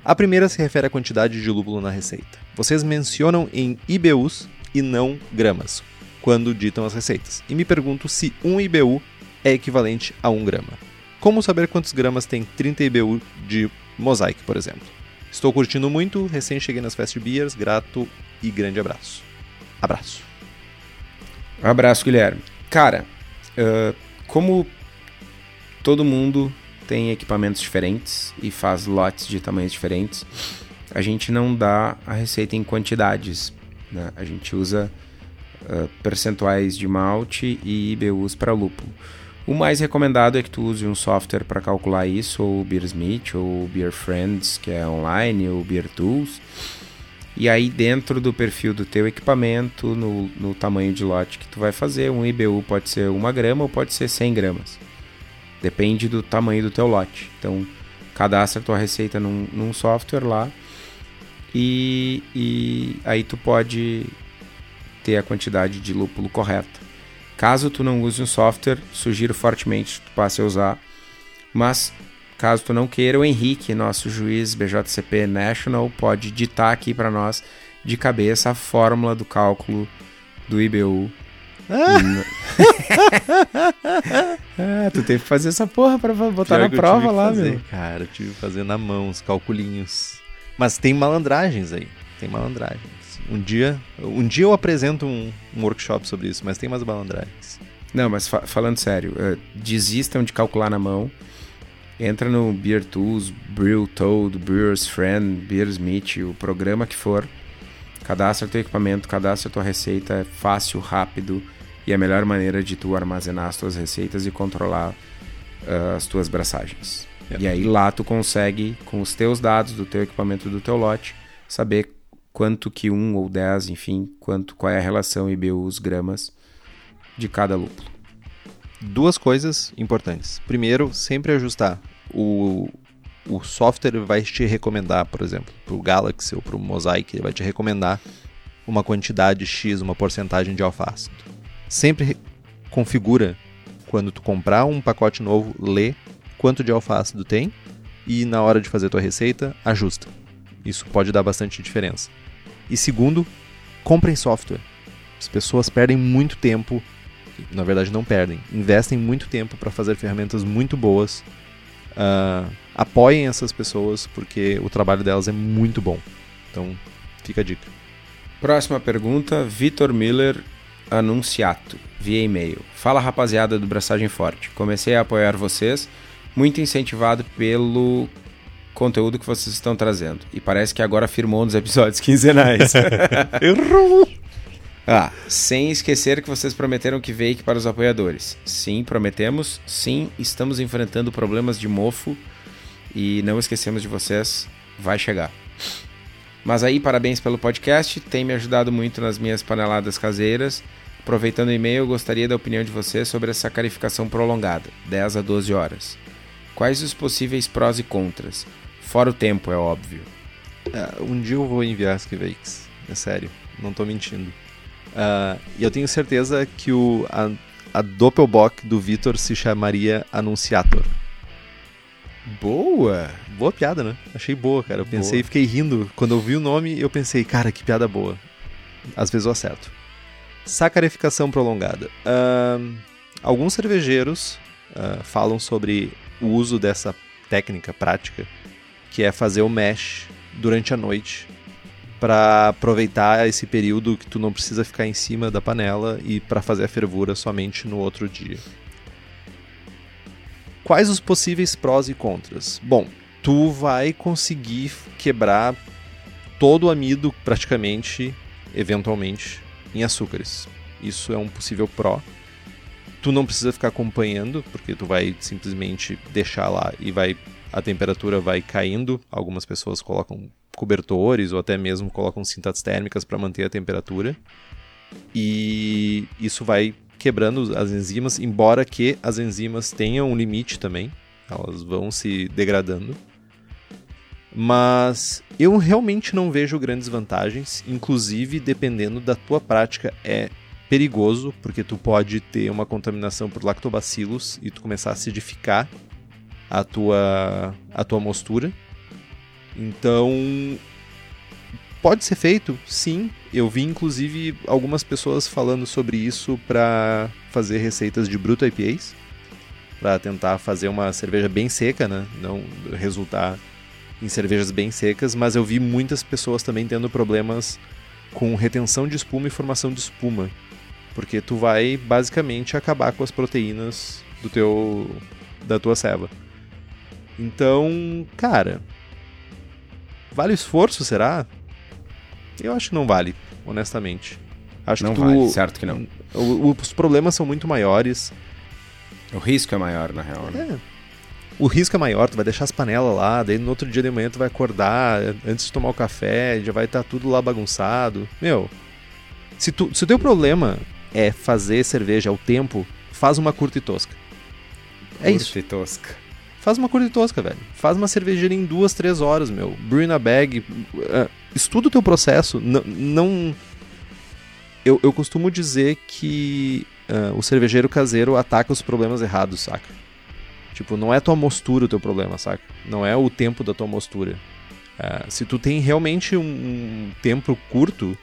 A primeira se refere à quantidade de lúpulo na receita. Vocês mencionam em IBUs e não gramas quando ditam as receitas. E me pergunto se 1 IBU é equivalente a 1 grama. Como saber quantos gramas tem 30 IBU de Mosaic, por exemplo? Estou curtindo muito, recém cheguei nas Fast Beers, grato e grande abraço. Abraço. abraço, Guilherme. Cara, uh, como todo mundo tem equipamentos diferentes e faz lotes de tamanhos diferentes, a gente não dá a receita em quantidades. Né? A gente usa uh, percentuais de malte e IBUs para lúpulo. O mais recomendado é que tu use um software para calcular isso, ou o Beersmith, ou o Beer Friends, que é online, ou o Beer Tools. E aí dentro do perfil do teu equipamento, no, no tamanho de lote que tu vai fazer, um IBU pode ser uma grama ou pode ser 100 gramas. Depende do tamanho do teu lote. Então, cadastra tua receita num, num software lá e, e aí tu pode ter a quantidade de lúpulo correta. Caso tu não use um software, sugiro fortemente que tu passe a usar. Mas caso tu não queira, o Henrique, nosso juiz BJCP National, pode ditar aqui para nós de cabeça a fórmula do cálculo do IBU. Ah. <laughs> ah, tu teve que fazer essa porra pra botar Pior na prova lá, fazer, meu. Cara, eu tive que fazer na mão os calculinhos. Mas tem malandragens aí. Tem malandragens. Um dia, um dia eu apresento um, um workshop sobre isso, mas tem mais balandragens. Não, mas fa falando sério, uh, desistam de calcular na mão. Entra no Beer Tools, Brew Toad, Brewer's Friend, Beersmith, o programa que for. Cadastra teu equipamento, cadastra tua receita, é fácil, rápido e a melhor maneira de tu armazenar as tuas receitas e controlar uh, as tuas braçagens. Yeah. E aí lá tu consegue, com os teus dados do teu equipamento do teu lote, saber quanto que um ou dez, enfim, quanto qual é a relação IBUs gramas de cada lúpulo. Duas coisas importantes. Primeiro, sempre ajustar. O, o software vai te recomendar, por exemplo, para o Galaxy ou para o Mosaic, ele vai te recomendar uma quantidade X, uma porcentagem de alface. Sempre configura quando tu comprar um pacote novo, lê quanto de alfácido tem e na hora de fazer tua receita, ajusta. Isso pode dar bastante diferença. E segundo, comprem software. As pessoas perdem muito tempo, na verdade não perdem, investem muito tempo para fazer ferramentas muito boas. Uh, apoiem essas pessoas porque o trabalho delas é muito bom. Então, fica a dica. Próxima pergunta, Vitor Miller Anunciato, via e-mail. Fala rapaziada do Braçagem Forte. Comecei a apoiar vocês, muito incentivado pelo conteúdo que vocês estão trazendo. E parece que agora firmou nos episódios <laughs> quinzenais. <laughs> Errou! Ah, sem esquecer que vocês prometeram que veio para os apoiadores. Sim, prometemos. Sim, estamos enfrentando problemas de mofo. E não esquecemos de vocês. Vai chegar. Mas aí, parabéns pelo podcast. Tem me ajudado muito nas minhas paneladas caseiras. Aproveitando o e-mail, gostaria da opinião de vocês sobre a sacarificação prolongada, 10 a 12 horas. Quais os possíveis prós e contras? Fora o tempo, é óbvio. Uh, um dia eu vou enviar as Kivakes. É sério, não tô mentindo. Uh, e eu tenho certeza que o, a, a Doppelbock do Vitor se chamaria Anunciator. Boa! Boa piada, né? Achei boa, cara. Eu pensei, e fiquei rindo. Quando eu vi o nome, eu pensei, cara, que piada boa. Às vezes eu acerto. Sacarificação prolongada. Uh, alguns cervejeiros uh, falam sobre o uso dessa técnica, prática, que é fazer o mash durante a noite para aproveitar esse período que tu não precisa ficar em cima da panela e para fazer a fervura somente no outro dia. Quais os possíveis prós e contras? Bom, tu vai conseguir quebrar todo o amido praticamente, eventualmente, em açúcares. Isso é um possível pró. Tu não precisa ficar acompanhando, porque tu vai simplesmente deixar lá e vai a temperatura vai caindo. Algumas pessoas colocam cobertores ou até mesmo colocam cintas térmicas para manter a temperatura. E isso vai quebrando as enzimas, embora que as enzimas tenham um limite também, elas vão se degradando. Mas eu realmente não vejo grandes vantagens, inclusive dependendo da tua prática é perigoso, porque tu pode ter uma contaminação por lactobacilos e tu começar a acidificar a tua a tua mostura. Então, pode ser feito, sim. Eu vi inclusive algumas pessoas falando sobre isso para fazer receitas de bruto IPAs, para tentar fazer uma cerveja bem seca, né? Não resultar em cervejas bem secas, mas eu vi muitas pessoas também tendo problemas com retenção de espuma e formação de espuma, porque tu vai basicamente acabar com as proteínas do teu da tua ceva. Então, cara, Vale o esforço, será? Eu acho que não vale, honestamente. Acho não que tu, vale, certo que não. O, os problemas são muito maiores. O risco é maior, na real, né? É. O risco é maior, tu vai deixar as panelas lá, daí no outro dia de manhã tu vai acordar, antes de tomar o café, já vai estar tá tudo lá bagunçado. Meu, se, tu, se o teu problema é fazer cerveja ao tempo, faz uma curta e tosca. É curta isso. Curta e tosca. Faz uma e tosca, velho. Faz uma cervejeira em duas, três horas, meu. Brew na bag. Uh, estuda o teu processo. N não. Eu, eu costumo dizer que uh, o cervejeiro caseiro ataca os problemas errados, saca? Tipo, não é tua mostura o teu problema, saca? Não é o tempo da tua mostura. Uh, se tu tem realmente um, um tempo curto,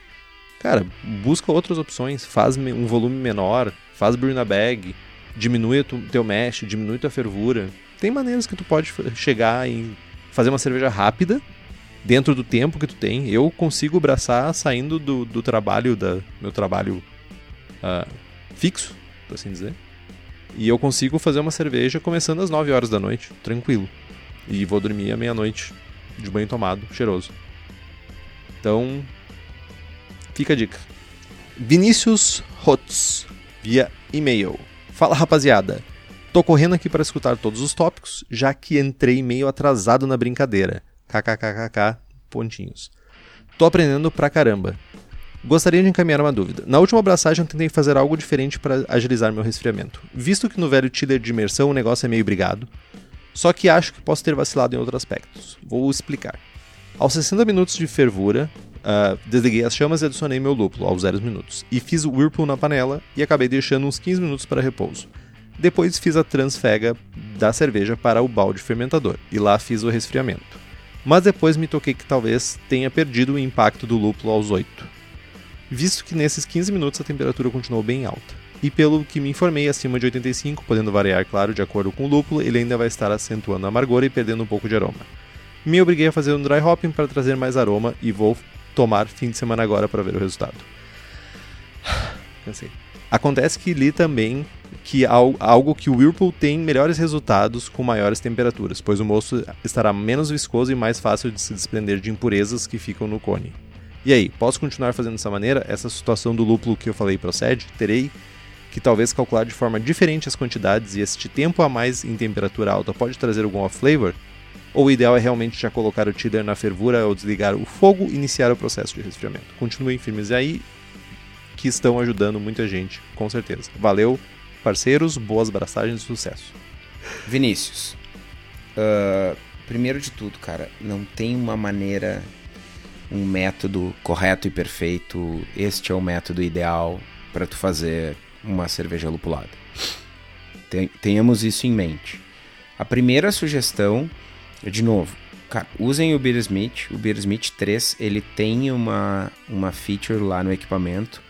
cara, busca outras opções. Faz um volume menor, faz brew na bag, diminui o teu mesh, diminui tua fervura tem maneiras que tu pode chegar em fazer uma cerveja rápida dentro do tempo que tu tem. Eu consigo braçar saindo do, do trabalho, da meu trabalho uh, fixo, por assim dizer. E eu consigo fazer uma cerveja começando às 9 horas da noite, tranquilo. E vou dormir à meia-noite, de banho tomado, cheiroso. Então, fica a dica. Vinícius Hotz, via e-mail. Fala rapaziada, Tô correndo aqui para escutar todos os tópicos, já que entrei meio atrasado na brincadeira. KKKKK, pontinhos. Tô aprendendo pra caramba. Gostaria de encaminhar uma dúvida. Na última abraçagem eu tentei fazer algo diferente para agilizar meu resfriamento. Visto que no velho tiller de imersão o negócio é meio brigado, só que acho que posso ter vacilado em outros aspectos. Vou explicar. Aos 60 minutos de fervura, uh, desliguei as chamas e adicionei meu lúpulo aos 0 minutos. E fiz o whirlpool na panela e acabei deixando uns 15 minutos para repouso. Depois fiz a transfega da cerveja para o balde fermentador e lá fiz o resfriamento. Mas depois me toquei que talvez tenha perdido o impacto do lúpulo aos 8. Visto que nesses 15 minutos a temperatura continuou bem alta. E pelo que me informei, acima de 85, podendo variar, claro, de acordo com o lúpulo, ele ainda vai estar acentuando a amargor e perdendo um pouco de aroma. Me obriguei a fazer um dry hopping para trazer mais aroma e vou tomar fim de semana agora para ver o resultado. <sighs> Cansei. Acontece que li também que algo que o Whirlpool tem melhores resultados com maiores temperaturas, pois o moço estará menos viscoso e mais fácil de se desprender de impurezas que ficam no cone. E aí, posso continuar fazendo dessa maneira? Essa situação do lúpulo que eu falei procede? Terei que talvez calcular de forma diferente as quantidades e este tempo a mais em temperatura alta pode trazer algum off-flavor? Ou o ideal é realmente já colocar o tiller na fervura ou desligar o fogo e iniciar o processo de resfriamento? Continuem firmes aí, que estão ajudando muita gente, com certeza. Valeu, parceiros, boas braçagens e sucesso. Vinícius, uh, primeiro de tudo, cara, não tem uma maneira, um método correto e perfeito. Este é o método ideal para tu fazer uma cerveja lupulada. Tenhamos isso em mente. A primeira sugestão, de novo, cara, usem o Beersmith. O Beersmith 3 ele tem uma, uma feature lá no equipamento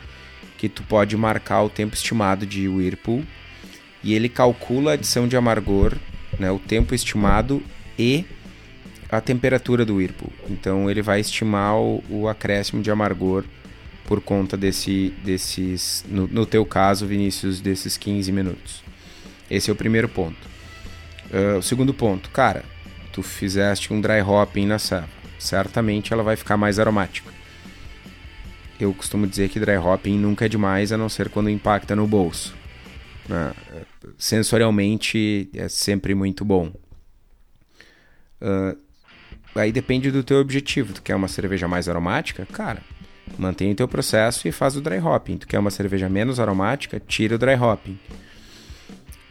que tu pode marcar o tempo estimado de Whirlpool e ele calcula a adição de amargor, né, o tempo estimado e a temperatura do Whirlpool. Então ele vai estimar o, o acréscimo de amargor por conta desse, desses, no, no, teu caso, Vinícius, desses 15 minutos. Esse é o primeiro ponto. Uh, o segundo ponto, cara, tu fizeste um dry hopping na serva, certamente ela vai ficar mais aromática. Eu costumo dizer que dry hopping nunca é demais, a não ser quando impacta no bolso. Né? Sensorialmente é sempre muito bom. Uh, aí depende do teu objetivo. Tu quer uma cerveja mais aromática? Cara, mantém o teu processo e faz o dry hopping. Tu quer uma cerveja menos aromática? Tira o dry hopping.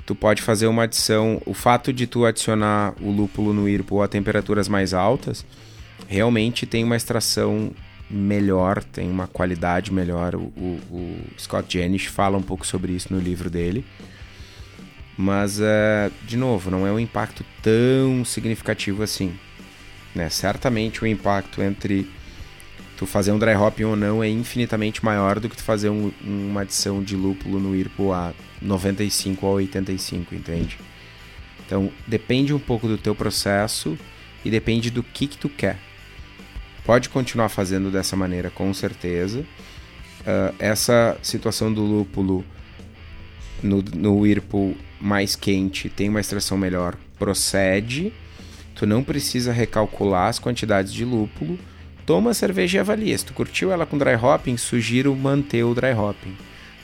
Tu pode fazer uma adição. O fato de tu adicionar o lúpulo no Whirlpool a temperaturas mais altas realmente tem uma extração melhor, tem uma qualidade melhor. O, o, o Scott Jenish fala um pouco sobre isso no livro dele. Mas, uh, de novo, não é um impacto tão significativo assim. Né? Certamente o impacto entre tu fazer um dry hopping ou não é infinitamente maior do que tu fazer um, uma adição de lúpulo no IRPO a 95 ou 85, entende? Então depende um pouco do teu processo e depende do que, que tu quer. Pode continuar fazendo dessa maneira, com certeza. Uh, essa situação do lúpulo no, no Whirlpool mais quente tem uma extração melhor, procede Tu não precisa recalcular as quantidades de lúpulo. Toma a cerveja e avalia. Se tu curtiu ela com dry hopping, sugiro manter o dry hopping.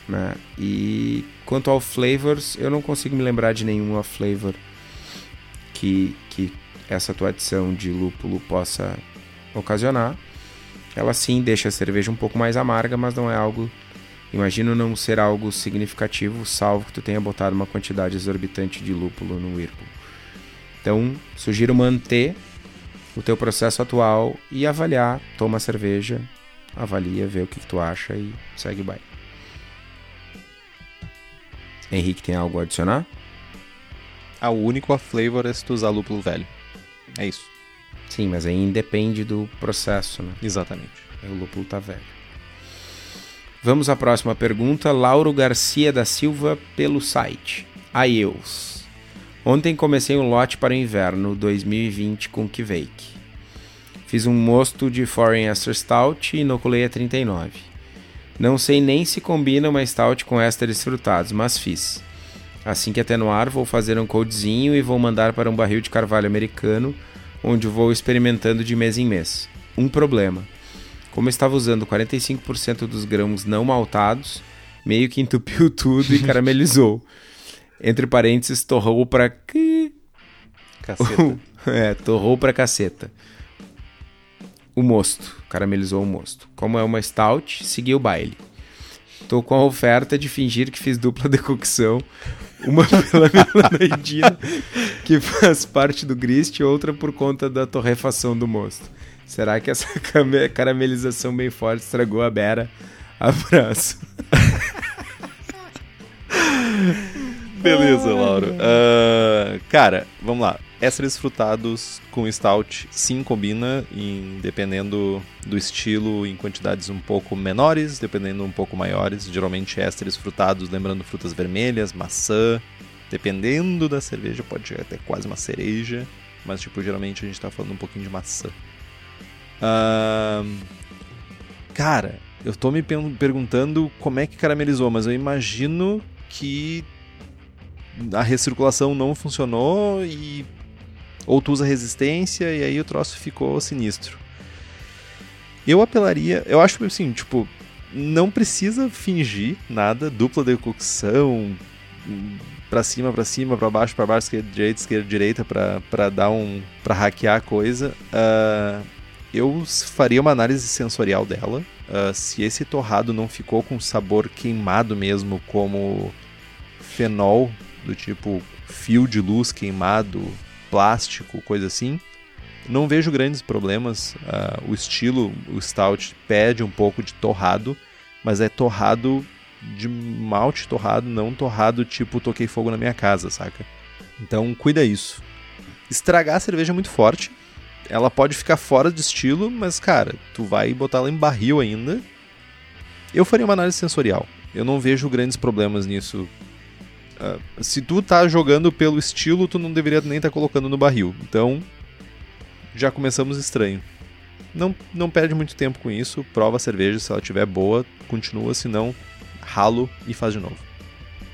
Né? E quanto ao flavors, eu não consigo me lembrar de nenhuma flavor que, que essa tua adição de lúpulo possa ocasionar. Ela sim deixa a cerveja um pouco mais amarga, mas não é algo. Imagino não ser algo significativo, salvo que tu tenha botado uma quantidade exorbitante de lúpulo no Whirlpool. Então, sugiro manter o teu processo atual e avaliar, toma cerveja, avalia, vê o que, que tu acha e segue bye. Henrique, tem algo a adicionar? Ah, o único a flavor é se tu usar lúpulo velho. É isso. Sim, mas aí independe do processo, né? Exatamente. O lúpulo tá velho. Vamos à próxima pergunta. Lauro Garcia da Silva pelo site. Aeus. Ontem comecei um lote para o inverno 2020 com Kveik. Fiz um mosto de Foreign Ester Stout e inoculei a 39. Não sei nem se combina uma Stout com ésteres frutados, mas fiz. Assim que atenuar, vou fazer um coldzinho e vou mandar para um barril de carvalho americano, onde vou experimentando de mês em mês. Um problema. Como eu estava usando 45% dos grãos não maltados, meio que entupiu <laughs> tudo e caramelizou. Entre parênteses, torrou pra. Caceta. <laughs> é, torrou pra caceta. O mosto. Caramelizou o mosto. Como é uma stout, segui o baile. Tô com a oferta de fingir que fiz dupla <laughs> decocção. Uma pela melanoidina, que faz parte do grist, e outra por conta da torrefação do mosto. Será que essa caramelização bem forte estragou a Bera? Abraço. <laughs> Beleza, Lauro. Uh, cara, vamos lá. Ésteres frutados com stout sim combina, em, dependendo do estilo, em quantidades um pouco menores, dependendo um pouco maiores. Geralmente ésteres frutados, lembrando frutas vermelhas, maçã. Dependendo da cerveja, pode chegar até quase uma cereja. Mas, tipo, geralmente a gente tá falando um pouquinho de maçã. Uh, cara, eu tô me perguntando como é que caramelizou, mas eu imagino que a recirculação não funcionou e ou tu usa resistência e aí o troço ficou sinistro. Eu apelaria, eu acho assim, tipo, não precisa fingir nada, dupla decocção, para cima, para cima, para baixo, para baixo, esquerda, direita, esquerda, direita, para dar um, para hackear a coisa. Uh, eu faria uma análise sensorial dela. Uh, se esse torrado não ficou com sabor queimado mesmo, como fenol do tipo fio de luz queimado, plástico, coisa assim. Não vejo grandes problemas. Uh, o estilo, o stout pede um pouco de torrado, mas é torrado de malte torrado, não torrado tipo toquei fogo na minha casa, saca? Então cuida isso. Estragar a cerveja é muito forte. Ela pode ficar fora de estilo, mas cara, tu vai botar ela em barril ainda. Eu faria uma análise sensorial. Eu não vejo grandes problemas nisso Uh, se tu tá jogando pelo estilo, tu não deveria nem estar tá colocando no barril. Então, já começamos estranho. Não, não perde muito tempo com isso, prova a cerveja, se ela estiver boa, continua, se não, ralo e faz de novo.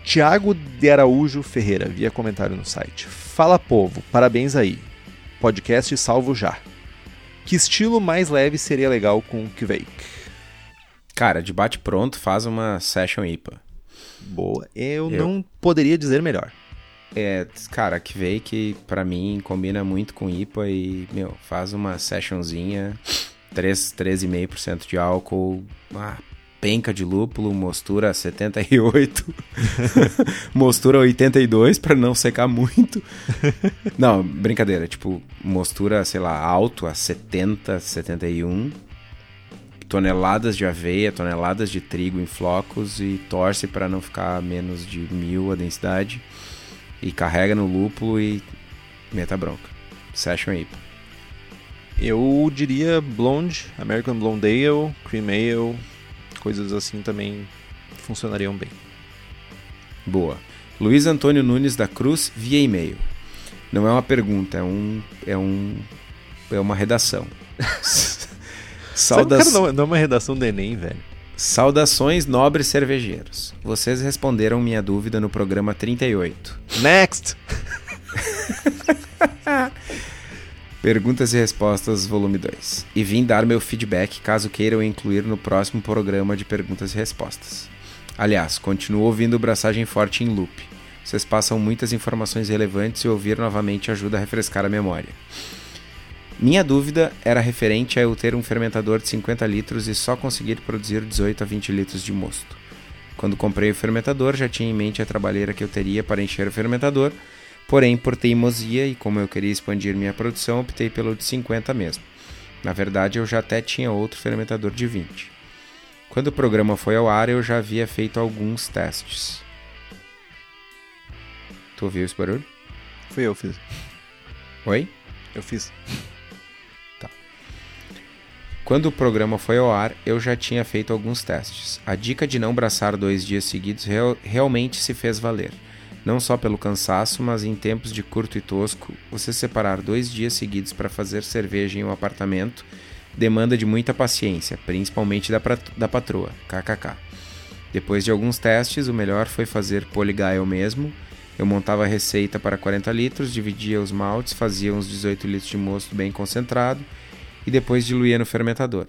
Tiago de Araújo Ferreira, via comentário no site. Fala povo, parabéns aí. Podcast salvo já. Que estilo mais leve seria legal com o Kvake? Cara, de bate pronto, faz uma Session IPA. Boa. Eu, Eu... não poderia dizer melhor. É, cara, Kvake pra mim combina muito com IPA e, meu, faz uma sessionzinha, 13,5% de álcool, uma penca de lúpulo, mostura 78, <laughs> mostura 82 para não secar muito. Não, brincadeira, tipo, mostura, sei lá, alto a 70, 71, toneladas de aveia, toneladas de trigo em flocos e torce para não ficar menos de mil a densidade e carrega no lúpulo e meta bronca. Session IPA. Eu diria Blonde, American Blonde Ale, Cream Ale, coisas assim também funcionariam bem. Boa. Luiz Antônio Nunes da Cruz via e-mail. Não é uma pergunta, é um é um é uma redação. <laughs> Saudas... Cara, não, não é uma redação do Enem, velho. Saudações nobres cervejeiros. Vocês responderam minha dúvida no programa 38. Next! <laughs> Perguntas e respostas, volume 2. E vim dar meu feedback caso queiram incluir no próximo programa de perguntas e respostas. Aliás, continuo ouvindo Braçagem Forte em loop. Vocês passam muitas informações relevantes e ouvir novamente ajuda a refrescar a memória. Minha dúvida era referente a eu ter um fermentador de 50 litros e só conseguir produzir 18 a 20 litros de mosto. Quando comprei o fermentador, já tinha em mente a trabalheira que eu teria para encher o fermentador, porém, por teimosia e como eu queria expandir minha produção, optei pelo de 50 mesmo. Na verdade, eu já até tinha outro fermentador de 20. Quando o programa foi ao ar, eu já havia feito alguns testes. Tu ouviu esse barulho? Fui eu, fiz. Oi? Eu fiz. Quando o programa foi ao ar, eu já tinha feito alguns testes. A dica de não braçar dois dias seguidos real, realmente se fez valer. Não só pelo cansaço, mas em tempos de curto e tosco, você separar dois dias seguidos para fazer cerveja em um apartamento demanda de muita paciência, principalmente da, da patroa, kkk. Depois de alguns testes, o melhor foi fazer poligaio mesmo. Eu montava a receita para 40 litros, dividia os maltes, fazia uns 18 litros de mosto bem concentrado e depois diluía no fermentador.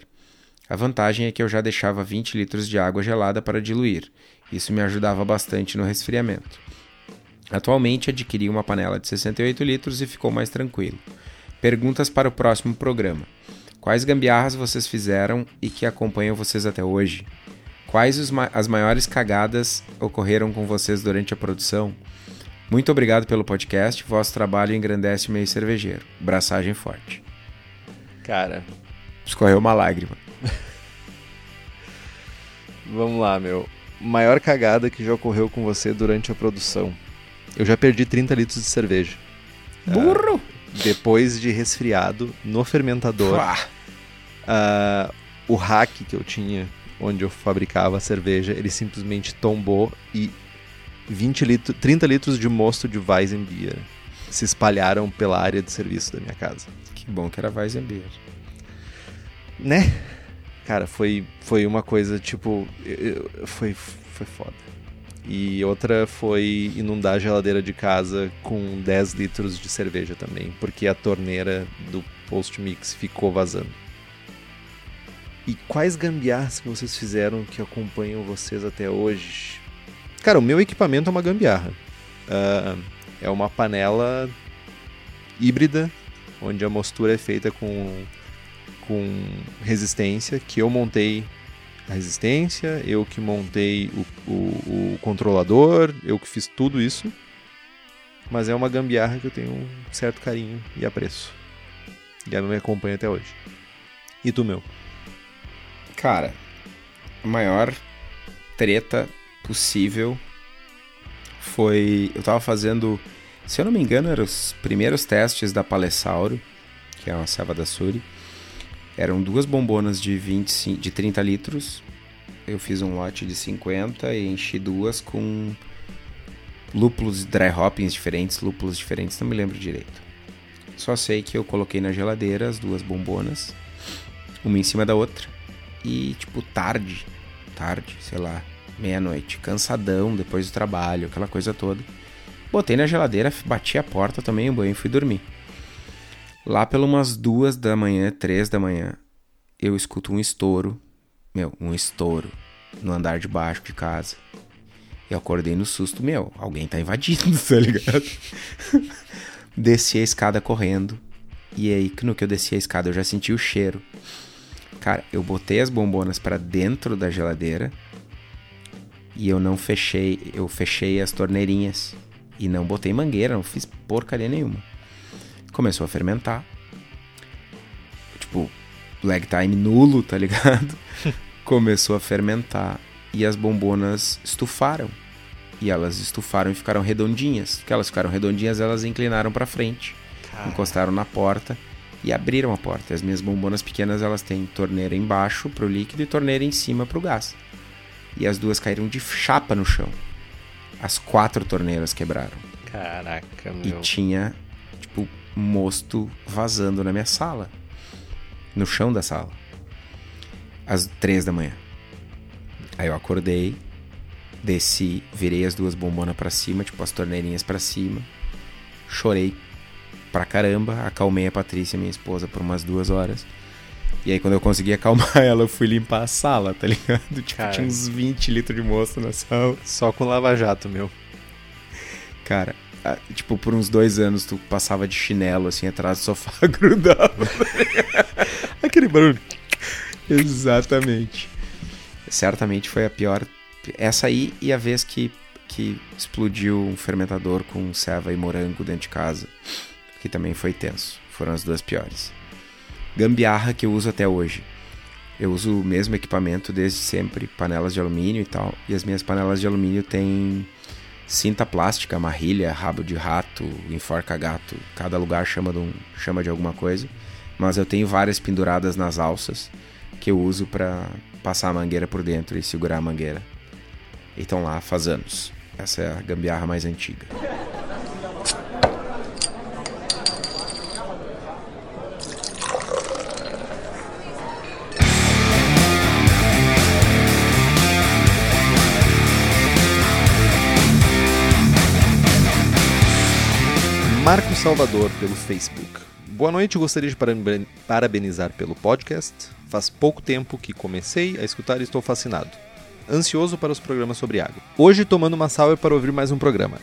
A vantagem é que eu já deixava 20 litros de água gelada para diluir. Isso me ajudava bastante no resfriamento. Atualmente adquiri uma panela de 68 litros e ficou mais tranquilo. Perguntas para o próximo programa. Quais gambiarras vocês fizeram e que acompanham vocês até hoje? Quais ma as maiores cagadas ocorreram com vocês durante a produção? Muito obrigado pelo podcast. Vosso trabalho engrandece o meio cervejeiro. Braçagem forte. Cara. Escorreu uma lágrima. <laughs> Vamos lá, meu. Maior cagada que já ocorreu com você durante a produção. Eu já perdi 30 litros de cerveja. Burro! Uh, depois de resfriado no fermentador. Uh, o rack que eu tinha, onde eu fabricava a cerveja, ele simplesmente tombou e 20 litros, 30 litros de mosto de Weizenbier se espalharam pela área de serviço da minha casa. Bom que era Weizenbier. Né? Cara, foi, foi uma coisa tipo. Foi, foi foda. E outra foi inundar a geladeira de casa com 10 litros de cerveja também, porque a torneira do post-mix ficou vazando. E quais gambiarras que vocês fizeram que acompanham vocês até hoje? Cara, o meu equipamento é uma gambiarra. Uh, é uma panela híbrida, onde a mostura é feita com, com resistência, que eu montei a resistência, eu que montei o, o, o controlador, eu que fiz tudo isso. Mas é uma gambiarra que eu tenho um certo carinho e apreço. E ela me acompanha até hoje. E tu, meu? Cara, a maior treta possível foi. Eu tava fazendo. Se eu não me engano, eram os primeiros testes da Palessauro, que é uma serva da Suri. Eram duas bombonas de, 20, de 30 litros. Eu fiz um lote de 50 e enchi duas com lúpulos dry hoppings diferentes, lúpulos diferentes, não me lembro direito. Só sei que eu coloquei na geladeira as duas bombonas, uma em cima da outra, e tipo tarde, tarde, sei lá, meia-noite, cansadão depois do trabalho, aquela coisa toda. Botei na geladeira, bati a porta, tomei um banho e fui dormir. Lá pelas duas da manhã, três da manhã, eu escuto um estouro, meu, um estouro no andar de baixo de casa. Eu acordei no susto, meu, alguém tá invadindo, <laughs> tá ligado? desci a escada correndo. E aí, no que eu desci a escada, eu já senti o cheiro. Cara, eu botei as bombonas para dentro da geladeira e eu não fechei, eu fechei as torneirinhas e não botei mangueira, não fiz porcaria nenhuma. Começou a fermentar. Tipo, lag time nulo, tá ligado? <laughs> Começou a fermentar e as bombonas estufaram. E elas estufaram e ficaram redondinhas. Que elas ficaram redondinhas, elas inclinaram para frente, encostaram na porta e abriram a porta. As minhas bombonas pequenas, elas têm torneira embaixo pro líquido e torneira em cima pro gás. E as duas caíram de chapa no chão. As quatro torneiras quebraram. Caraca, meu. E tinha, tipo, mosto vazando na minha sala. No chão da sala. Às três da manhã. Aí eu acordei, desci, virei as duas bombonas para cima, tipo as torneirinhas para cima. Chorei pra caramba, acalmei a Patrícia, minha esposa, por umas duas horas. E aí quando eu consegui acalmar <laughs> ela, eu fui limpar a sala, tá ligado? <laughs> Tipo, Cara, tinha uns 20 litros de moço na sala. Só com lava-jato, meu. Cara, tipo, por uns dois anos tu passava de chinelo, assim, atrás do sofá, <laughs> grudava. Aquele barulho. Exatamente certamente foi a pior. Essa aí e a vez que, que explodiu um fermentador com ceva e morango dentro de casa, que também foi tenso. Foram as duas piores. Gambiarra que eu uso até hoje. Eu uso o mesmo equipamento desde sempre, panelas de alumínio e tal. E as minhas panelas de alumínio têm cinta plástica, marrilha, rabo de rato, enforca gato. Cada lugar chama de, um, chama de alguma coisa. Mas eu tenho várias penduradas nas alças que eu uso para passar a mangueira por dentro e segurar a mangueira. E estão lá faz anos. Essa é a gambiarra mais antiga. Salvador pelo Facebook. Boa noite, gostaria de parabenizar pelo podcast. Faz pouco tempo que comecei a escutar e estou fascinado. Ansioso para os programas sobre água. Hoje tomando uma salva para ouvir mais um programa.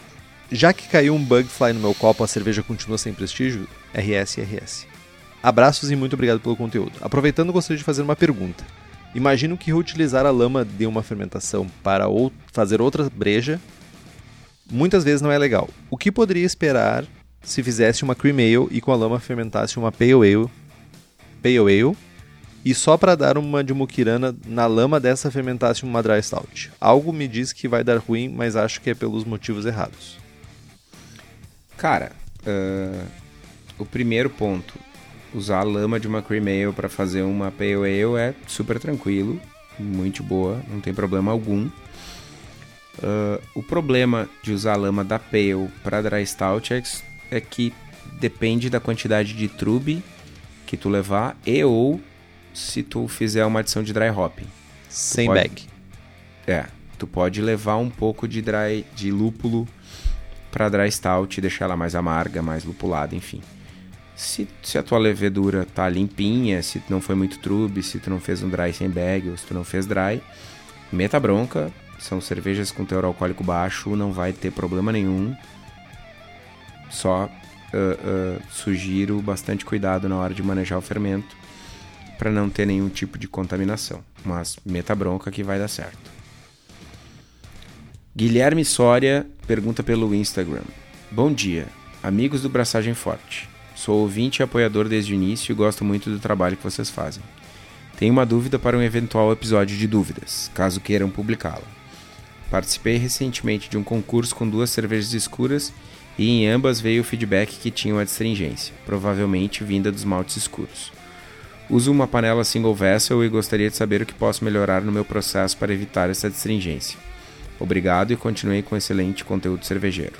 Já que caiu um bug fly no meu copo, a cerveja continua sem prestígio? RS RS. Abraços e muito obrigado pelo conteúdo. Aproveitando, gostaria de fazer uma pergunta. Imagino que reutilizar a lama de uma fermentação para ou fazer outra breja muitas vezes não é legal. O que poderia esperar se fizesse uma cream ale e com a lama fermentasse uma pale ale, pale ale e só para dar uma de muquirana na lama dessa fermentasse uma dry stout. Algo me diz que vai dar ruim, mas acho que é pelos motivos errados. Cara, uh, o primeiro ponto, usar a lama de uma cream ale para fazer uma pale ale é super tranquilo, muito boa, não tem problema algum. Uh, o problema de usar a lama da pale para dry stout é que, é que depende da quantidade de trube que tu levar e ou se tu fizer uma adição de dry hopping. Sem pode, bag. É, tu pode levar um pouco de dry de lúpulo para dry stout e deixar ela mais amarga, mais lupulada, enfim. Se, se a tua levedura tá limpinha, se não foi muito trube, se tu não fez um dry sem bag ou se tu não fez dry, meta bronca. São cervejas com teor alcoólico baixo, não vai ter problema nenhum. Só uh, uh, sugiro bastante cuidado na hora de manejar o fermento para não ter nenhum tipo de contaminação. Mas meta bronca que vai dar certo. Guilherme Soria pergunta pelo Instagram: Bom dia, amigos do Braçagem Forte. Sou ouvinte e apoiador desde o início e gosto muito do trabalho que vocês fazem. Tenho uma dúvida para um eventual episódio de dúvidas, caso queiram publicá-la. Participei recentemente de um concurso com duas cervejas escuras e em ambas veio o feedback que tinham adstringência, provavelmente vinda dos maltes escuros. Uso uma panela single vessel e gostaria de saber o que posso melhorar no meu processo para evitar essa adstringência. Obrigado e continue com excelente conteúdo cervejeiro.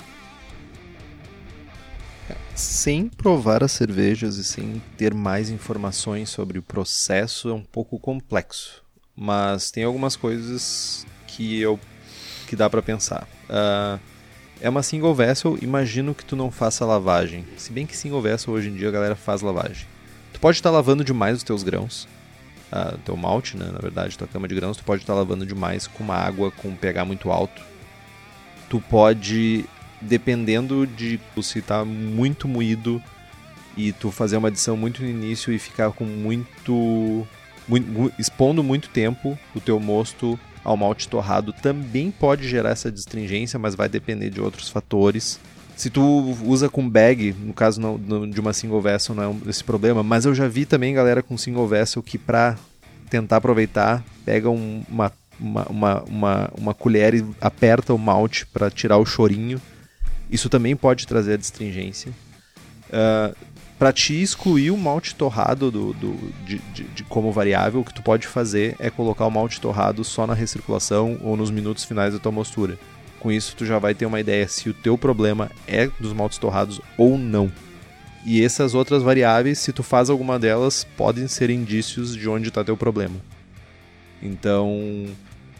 Sem provar as cervejas e sem ter mais informações sobre o processo é um pouco complexo, mas tem algumas coisas que eu que dá para pensar. Uh, é uma single vessel, imagino que tu não faça lavagem. Se bem que single vessel hoje em dia a galera faz lavagem. Tu pode estar tá lavando demais os teus grãos, uh, teu malte, né, na verdade, tua cama de grãos, tu pode estar tá lavando demais com uma água com pH muito alto. Tu pode dependendo de se tá muito moído e tu fazer uma adição muito no início e ficar com muito, muito expondo muito tempo o teu mosto ao malte torrado também pode gerar essa distringência, mas vai depender de outros fatores. Se tu usa com bag, no caso não, no, de uma single vessel não é esse problema, mas eu já vi também galera com single vessel que para tentar aproveitar, pega um, uma, uma, uma, uma, uma colher e aperta o malte para tirar o chorinho isso também pode trazer a distringência. Uh, para te excluir o malte torrado do, do de, de, de, como variável, o que tu pode fazer é colocar o malte torrado só na recirculação ou nos minutos finais da tua mostura. Com isso, tu já vai ter uma ideia se o teu problema é dos maltes torrados ou não. E essas outras variáveis, se tu faz alguma delas, podem ser indícios de onde está teu problema. Então,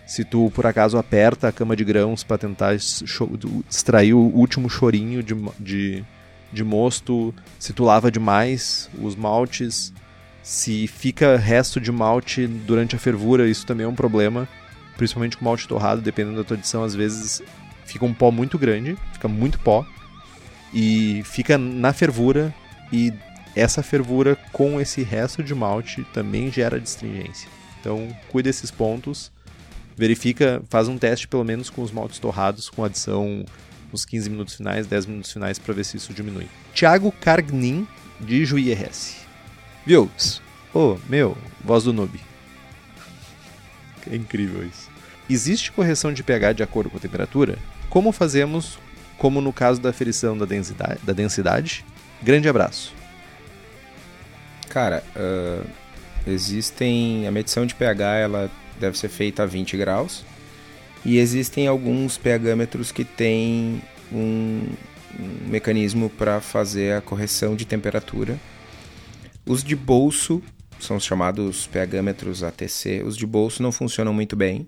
se tu por acaso aperta a cama de grãos para tentar extrair o último chorinho de, de, de mosto, se tu lava demais os maltes, se fica resto de malte durante a fervura, isso também é um problema, principalmente com malte torrado, dependendo da tua adição, às vezes fica um pó muito grande, fica muito pó, e fica na fervura, e essa fervura com esse resto de malte também gera distringência. Então, cuida desses pontos verifica, faz um teste pelo menos com os maltes torrados, com adição nos 15 minutos finais, 10 minutos finais, para ver se isso diminui. Thiago Cargnin, de Juí RS. Viu? Ô, oh, meu, voz do noob. É incrível isso. Existe correção de pH de acordo com a temperatura? Como fazemos, como no caso da aferição da densidade? Da densidade? Grande abraço. Cara, uh, existem. A medição de pH ela deve ser feita a 20 graus. E existem alguns pHmetros que têm um, um mecanismo para fazer a correção de temperatura. Os de bolso são os chamados pHmetros ATC. Os de bolso não funcionam muito bem.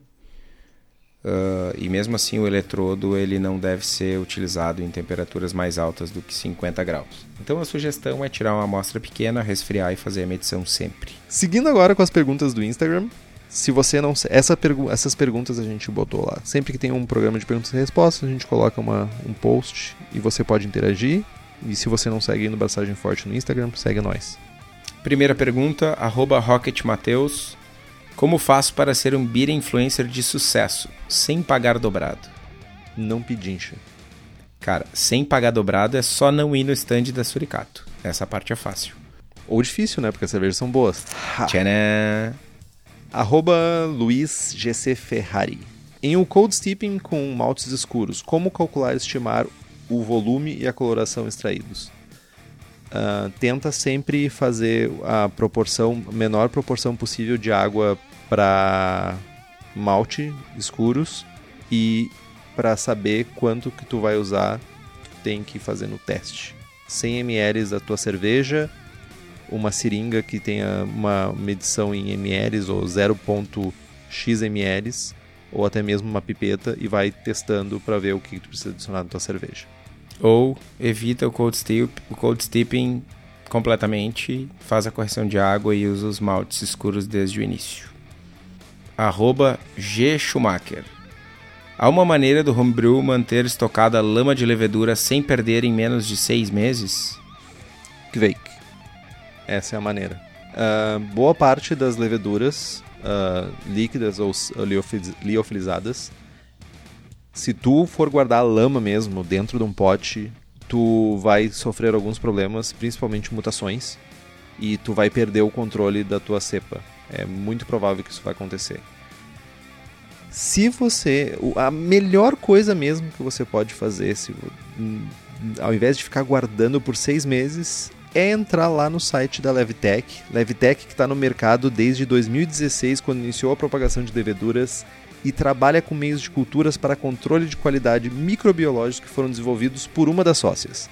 Uh, e mesmo assim o eletrodo ele não deve ser utilizado em temperaturas mais altas do que 50 graus. Então a sugestão é tirar uma amostra pequena, resfriar e fazer a medição sempre. Seguindo agora com as perguntas do Instagram, se você não. Essa pergu essas perguntas a gente botou lá. Sempre que tem um programa de perguntas e respostas, a gente coloca uma, um post e você pode interagir. E se você não segue no Braçagem Forte no Instagram, segue nós. Primeira pergunta, arroba RocketMateus. Como faço para ser um beer influencer de sucesso, sem pagar dobrado? Não pedincha. Cara, sem pagar dobrado é só não ir no stand da Suricato. Essa parte é fácil. Ou difícil, né? Porque as cervejas são boas. Tcharam! Arroba Luiz GC Ferrari. Em um cold steeping com maltes escuros, como calcular e estimar o volume e a coloração extraídos? Uh, tenta sempre fazer a proporção, menor proporção possível de água para malte escuros e para saber quanto que tu vai usar, tu tem que fazer no teste. 100 ml da tua cerveja uma seringa que tenha uma medição em ml ou 0.x ml ou até mesmo uma pipeta e vai testando para ver o que tu precisa adicionar na tua cerveja. Ou evita o cold, steep, o cold steeping completamente, faz a correção de água e usa os maltes escuros desde o início. Arroba G. Schumacher. Há uma maneira do homebrew manter estocada lama de levedura sem perder em menos de seis meses? Kveik. Essa é a maneira. Uh, boa parte das leveduras uh, líquidas ou liofilizadas, se tu for guardar lama mesmo dentro de um pote, tu vai sofrer alguns problemas, principalmente mutações, e tu vai perder o controle da tua cepa. É muito provável que isso vai acontecer. Se você. A melhor coisa mesmo que você pode fazer, se, hum, ao invés de ficar guardando por seis meses, é entrar lá no site da Levtech. Levtech que está no mercado desde 2016, quando iniciou a propagação de leveduras e trabalha com meios de culturas para controle de qualidade microbiológicos que foram desenvolvidos por uma das sócias.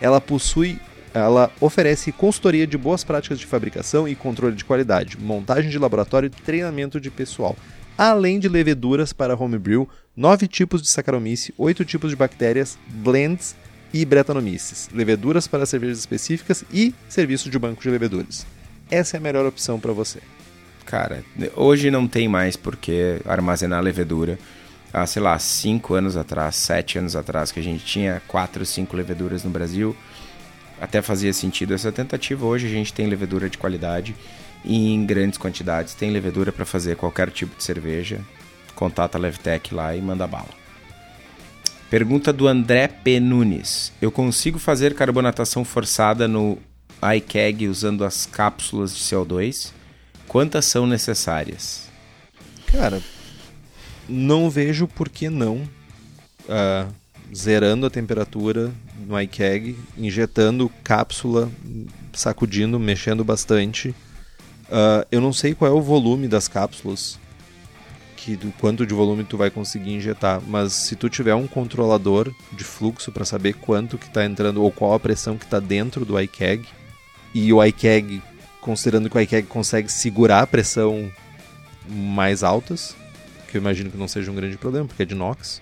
Ela possui, ela oferece consultoria de boas práticas de fabricação e controle de qualidade, montagem de laboratório e treinamento de pessoal, além de leveduras para homebrew, nove tipos de Saccharomyces, oito tipos de bactérias, blends e Brettanomyces, leveduras para cervejas específicas e serviço de banco de leveduras. Essa é a melhor opção para você. Cara, hoje não tem mais porque armazenar levedura. Há, sei lá, 5 anos atrás, 7 anos atrás, que a gente tinha 4, 5 leveduras no Brasil, até fazia sentido essa tentativa. Hoje a gente tem levedura de qualidade e em grandes quantidades. Tem levedura para fazer qualquer tipo de cerveja. Contata a Levtech lá e manda bala. Pergunta do André P. Nunes. Eu consigo fazer carbonatação forçada no iCag usando as cápsulas de CO2? Quantas são necessárias? Cara, não vejo por que não. Uh, zerando a temperatura no iCag, injetando cápsula, sacudindo, mexendo bastante. Uh, eu não sei qual é o volume das cápsulas que do quanto de volume tu vai conseguir injetar, mas se tu tiver um controlador de fluxo para saber quanto que está entrando ou qual a pressão que está dentro do iCag e o iCag, considerando que o iCag consegue segurar a pressão mais altas, que eu imagino que não seja um grande problema, porque é de inox,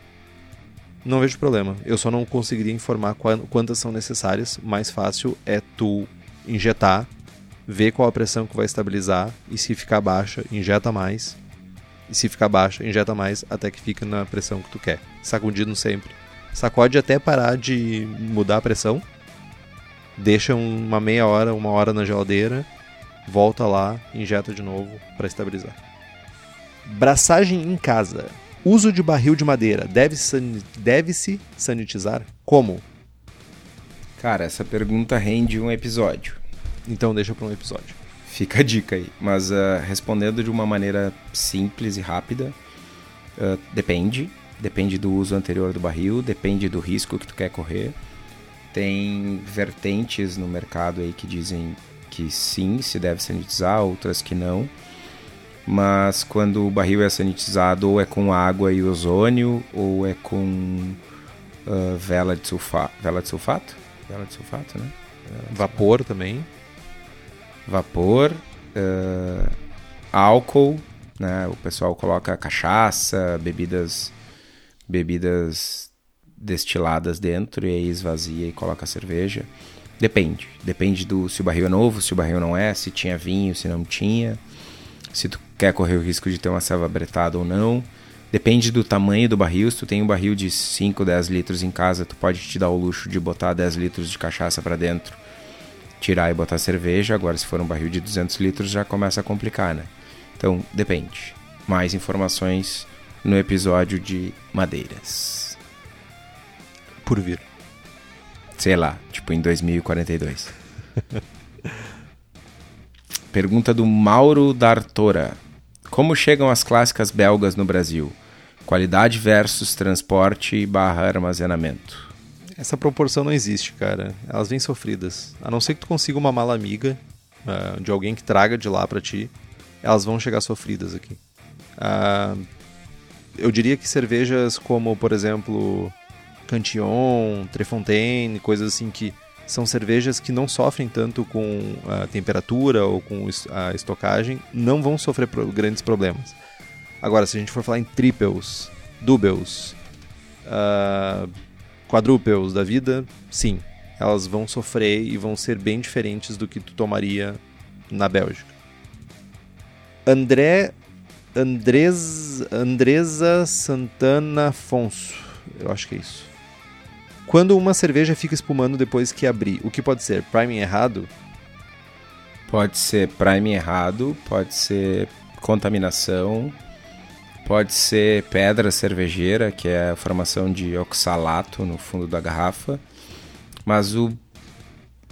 não vejo problema. Eu só não conseguiria informar quantas são necessárias. Mais fácil é tu injetar, ver qual a pressão que vai estabilizar e se ficar baixa, injeta mais e se ficar baixa, injeta mais até que fique na pressão que tu quer. Sacudindo sempre. Sacode até parar de mudar a pressão. Deixa uma meia hora, uma hora na geladeira. Volta lá, injeta de novo para estabilizar. Braçagem em casa. Uso de barril de madeira deve-se san... deve sanitizar? Como? Cara, essa pergunta rende um episódio. Então deixa para um episódio. Fica a dica aí. Mas uh, respondendo de uma maneira simples e rápida, uh, depende. Depende do uso anterior do barril, depende do risco que tu quer correr. Tem vertentes no mercado aí que dizem que sim, se deve sanitizar, outras que não. Mas quando o barril é sanitizado, ou é com água e ozônio, ou é com uh, vela de sulfato. Vela de sulfato? Vela de sulfato, né? Vapor também vapor, uh, álcool, né? O pessoal coloca cachaça, bebidas, bebidas destiladas dentro e aí esvazia e coloca cerveja. Depende, depende do se o barril é novo, se o barril não é, se tinha vinho, se não tinha, se tu quer correr o risco de ter uma selva bretada ou não. Depende do tamanho do barril. Se tu tem um barril de 5, 10 litros em casa, tu pode te dar o luxo de botar 10 litros de cachaça para dentro tirar e botar cerveja. Agora, se for um barril de 200 litros, já começa a complicar, né? Então, depende. Mais informações no episódio de madeiras. Por vir. Sei lá, tipo em 2042. <laughs> Pergunta do Mauro Dartora. Como chegam as clássicas belgas no Brasil? Qualidade versus transporte barra armazenamento. Essa proporção não existe, cara. Elas vêm sofridas. A não ser que tu consiga uma mala amiga uh, de alguém que traga de lá para ti, elas vão chegar sofridas aqui. Uh, eu diria que cervejas como, por exemplo, Cantillon, Trefontaine, coisas assim que são cervejas que não sofrem tanto com a temperatura ou com a estocagem, não vão sofrer grandes problemas. Agora, se a gente for falar em triples, doubles, uh, quadrúpeos da vida, sim, elas vão sofrer e vão ser bem diferentes do que tu tomaria na Bélgica. André Andres, Andresa Santana Afonso, eu acho que é isso. Quando uma cerveja fica espumando depois que abrir, o que pode ser? Priming errado? Pode ser priming errado, pode ser contaminação, Pode ser pedra cervejeira, que é a formação de oxalato no fundo da garrafa. Mas o,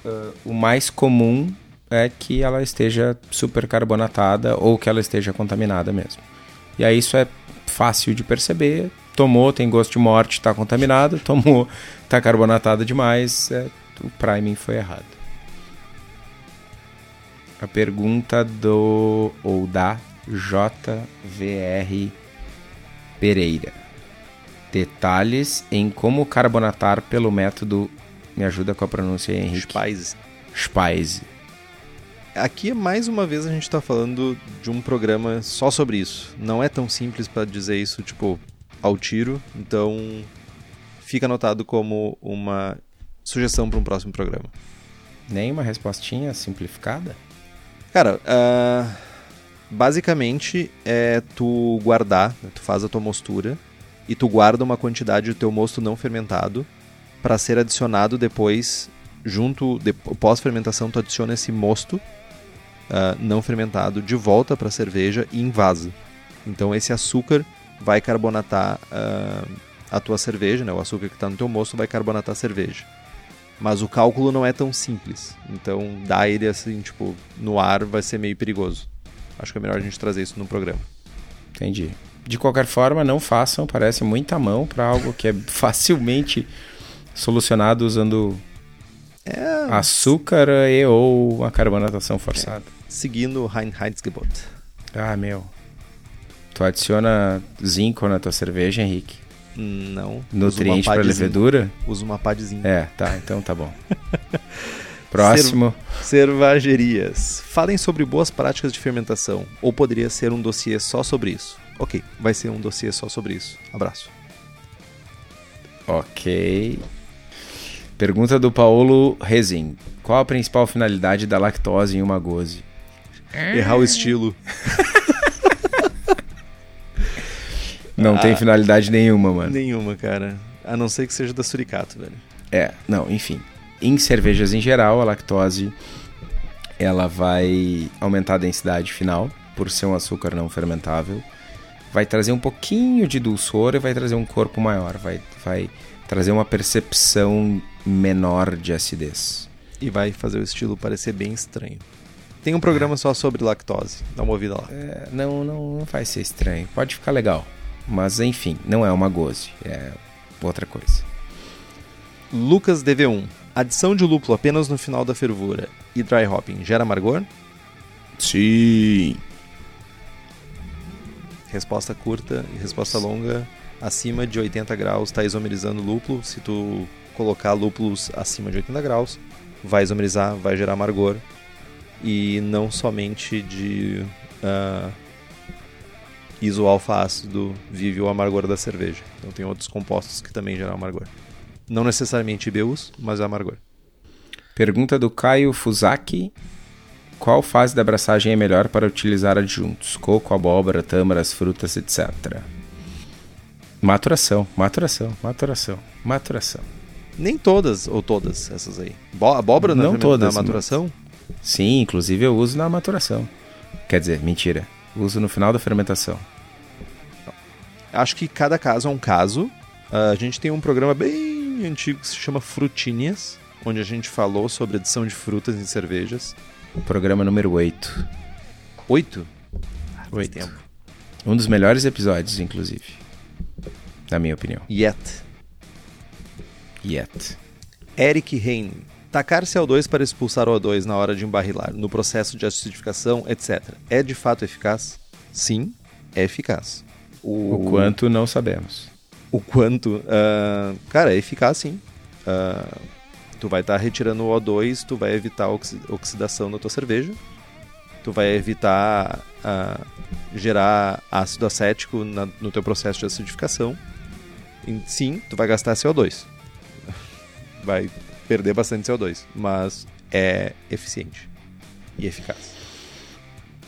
uh, o mais comum é que ela esteja supercarbonatada ou que ela esteja contaminada mesmo. E aí isso é fácil de perceber. Tomou, tem gosto de morte, está contaminado. <laughs> Tomou, está carbonatada demais. É, o priming foi errado. A pergunta do ou da JVR Pereira. Detalhes em como carbonatar pelo método. Me ajuda com a pronúncia aí, Henrique. Spice. Spice. Aqui, mais uma vez, a gente está falando de um programa só sobre isso. Não é tão simples para dizer isso, tipo, ao tiro. Então, fica anotado como uma sugestão para um próximo programa. Nem uma respostinha simplificada? Cara, uh, basicamente é tu guardar, tu faz a tua mostura e tu guarda uma quantidade do teu mosto não fermentado para ser adicionado depois junto de, pós-fermentação tu adiciona esse mosto uh, não fermentado de volta para a cerveja e invasa. Então esse açúcar vai carbonatar uh, a tua cerveja, né? O açúcar que está no teu mosto vai carbonatar a cerveja. Mas o cálculo não é tão simples. Então, dar ele assim, tipo, no ar vai ser meio perigoso. Acho que é melhor a gente trazer isso no programa. Entendi. De qualquer forma, não façam, parece muita mão para algo que é <laughs> facilmente solucionado usando é... açúcar e ou a carbonatação forçada. É. Seguindo o Reinheitsgebot. Ah, meu. Tu adiciona zinco na tua cerveja, Henrique? Não. Nutriente para levedura? Usa uma pá de zinco. É, tá, então tá bom. <laughs> Próximo. Cervajerias. Falem sobre boas práticas de fermentação. Ou poderia ser um dossiê só sobre isso. Ok, vai ser um dossiê só sobre isso. Abraço. Ok. Pergunta do Paulo Rezin. Qual a principal finalidade da lactose em uma goze? Errar o estilo. <laughs> Não ah, tem finalidade nenhuma, mano. Nenhuma, cara. A não ser que seja da suricato, velho. É, não, enfim. Em cervejas em geral, a lactose ela vai aumentar a densidade final por ser um açúcar não fermentável. Vai trazer um pouquinho de dulçor e vai trazer um corpo maior. Vai, vai trazer uma percepção menor de acidez. E vai fazer o estilo parecer bem estranho. Tem um programa só sobre lactose. Dá uma ouvida lá. É, não, não, não vai ser estranho. Pode ficar legal. Mas enfim, não é uma goze, é outra coisa. Lucas DV1. Adição de lúpulo apenas no final da fervura e dry hopping gera amargor? Sim. Resposta curta e resposta longa. Acima de 80 graus está isomerizando lúpulo. Se tu colocar lúpulos acima de 80 graus, vai isomerizar, vai gerar amargor. E não somente de uh, isoalfa-ácido vive o amargor da cerveja. Então tem outros compostos que também geram amargor. Não necessariamente IBUs, mas amargor. Pergunta do Caio Fusaki. Qual fase da abraçagem é melhor para utilizar adjuntos? Coco, abóbora, tâmaras, frutas, etc. Maturação, maturação, maturação, maturação. Nem todas ou todas essas aí. Bo abóbora não todas, na maturação? Sim, inclusive eu uso na maturação. Quer dizer, mentira. Uso no final da fermentação. Acho que cada caso é um caso. Uh, a gente tem um programa bem antigo que se chama Frutinhas, onde a gente falou sobre adição de frutas em cervejas. Programa número 8. 8? Ah, 8. Tempo. Um dos melhores episódios, inclusive. Na minha opinião. Yet. Yet. Eric Hein. Tacar CO2 para expulsar o O2 na hora de embarrilar, no processo de acidificação, etc. É de fato eficaz? Sim, é eficaz. O, o quanto não sabemos. O quanto? Uh, cara, é eficaz sim. Uh, tu vai estar tá retirando o O2, tu vai evitar a oxidação da tua cerveja, tu vai evitar uh, gerar ácido acético na, no teu processo de acidificação. E, sim, tu vai gastar CO2. <laughs> Vai perder bastante CO2, mas é eficiente e eficaz.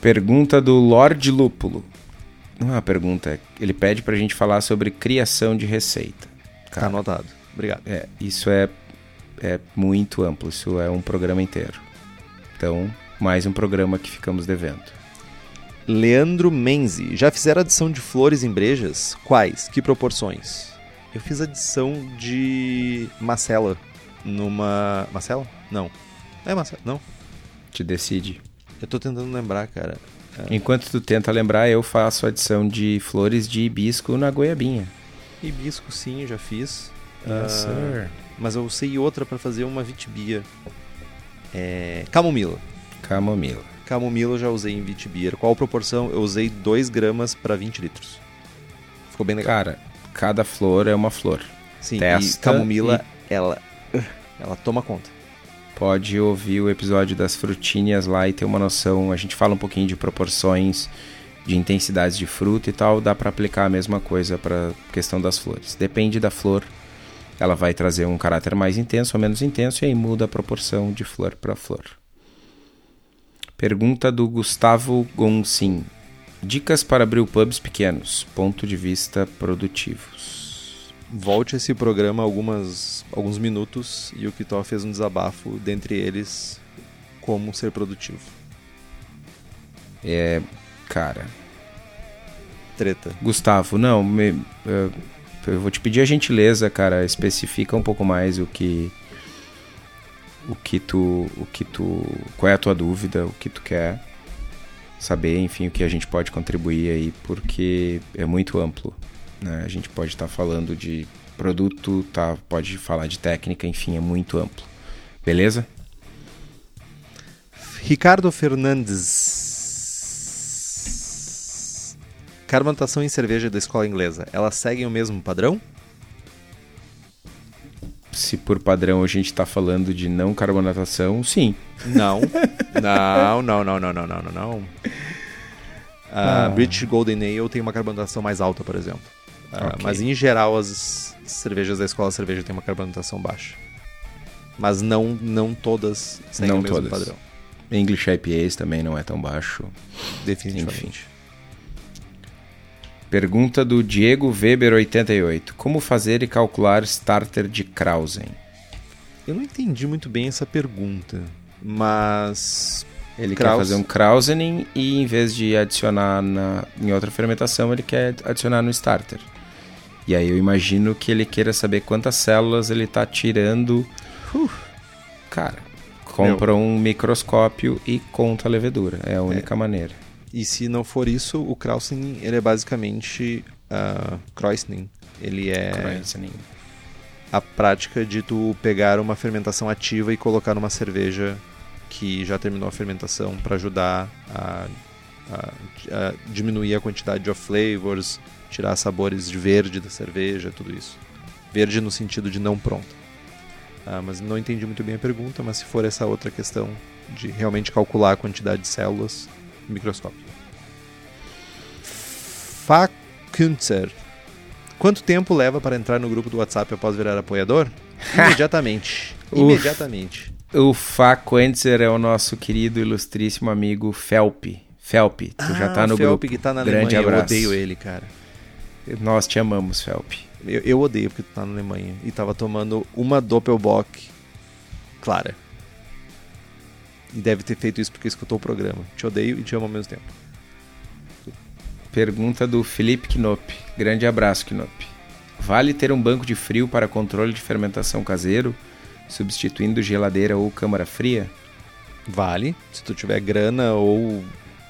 Pergunta do Lorde Lúpulo. Não é uma pergunta, ele pede pra gente falar sobre criação de receita. Tá Cara, tá anotado. Obrigado. É, isso é, é muito amplo, isso é um programa inteiro. Então, mais um programa que ficamos devendo. Leandro Menzi, já fizeram adição de flores em brejas? Quais? Que proporções? Eu fiz adição de macela numa. Marcelo? Não. É Marcelo? Não. Te decide. Eu tô tentando lembrar, cara. É... Enquanto tu tenta lembrar, eu faço a adição de flores de hibisco na goiabinha. Hibisco, sim, já fiz. Yes, uh, mas eu sei outra para fazer uma vitibia. É... Camomila. Camomila. camomila eu já usei em Vitibir. Qual proporção? Eu usei 2 gramas para 20 litros. Ficou bem legal. Cara, cada flor é uma flor. Sim, e testa camomila, ela, ela toma conta. Pode ouvir o episódio das frutinhas lá e ter uma noção. A gente fala um pouquinho de proporções, de intensidades de fruta e tal. Dá para aplicar a mesma coisa para questão das flores. Depende da flor, ela vai trazer um caráter mais intenso ou menos intenso e aí muda a proporção de flor para flor. Pergunta do Gustavo Gonsim. Dicas para brewpubs pequenos, ponto de vista produtivos. Volte esse programa algumas, alguns minutos e o Kitó fez um desabafo, dentre eles, como ser produtivo. É, cara. Treta. Gustavo, não, me, uh, eu vou te pedir a gentileza, cara, especifica um pouco mais o que o que tu o que tu qual é a tua dúvida, o que tu quer saber, enfim, o que a gente pode contribuir aí, porque é muito amplo, né? A gente pode estar tá falando de produto, tá, pode falar de técnica, enfim, é muito amplo. Beleza? Ricardo Fernandes Carbonatação em cerveja da escola inglesa, elas seguem o mesmo padrão? Se por padrão a gente está falando de não carbonatação, sim. <laughs> Não. não, não, não, não, não, não, não, não. A ah. British Golden Ale tem uma carbonatação mais alta, por exemplo. Uh, okay. Mas em geral as cervejas da escola cerveja têm uma carbonatação baixa. Mas não, não todas seguem não o mesmo todas. padrão. English IPAs também não é tão baixo. Definitivamente. Enfim. Pergunta do Diego Weber88. Como fazer e calcular starter de Krausen? Eu não entendi muito bem essa pergunta, mas ele Kraus... quer fazer um Krausening e em vez de adicionar na, em outra fermentação, ele quer adicionar no starter. E aí eu imagino que ele queira saber quantas células ele está tirando. Uh, cara, compra Meu. um microscópio e conta a levedura. É a única é. maneira. E se não for isso, o Krausening, ele é basicamente uh. Ele é Kreuzening. a prática de tu pegar uma fermentação ativa e colocar numa cerveja que já terminou a fermentação para ajudar a, a, a, diminuir a quantidade de off flavors, tirar sabores de verde da cerveja, tudo isso. Verde no sentido de não pronta. Ah, mas não entendi muito bem a pergunta, mas se for essa outra questão de realmente calcular a quantidade de células, microscópio. Fakunzer. Quanto tempo leva para entrar no grupo do WhatsApp após virar apoiador? <laughs> Imediatamente. Imediatamente. O Fakunzer é o nosso querido ilustríssimo amigo Felp. Felp, tu ah, já tá no Felp grupo. que tá na Grande Alemanha, abraço. eu odeio ele, cara. Nós te amamos, Felp. Eu, eu, odeio porque tu tá na Alemanha. E tava tomando uma Doppelbock clara. E deve ter feito isso porque escutou o programa. Te odeio e te amo ao mesmo tempo. Pergunta do Felipe Knop. Grande abraço, Knop. Vale ter um banco de frio para controle de fermentação caseiro, substituindo geladeira ou câmara fria? Vale. Se tu tiver grana ou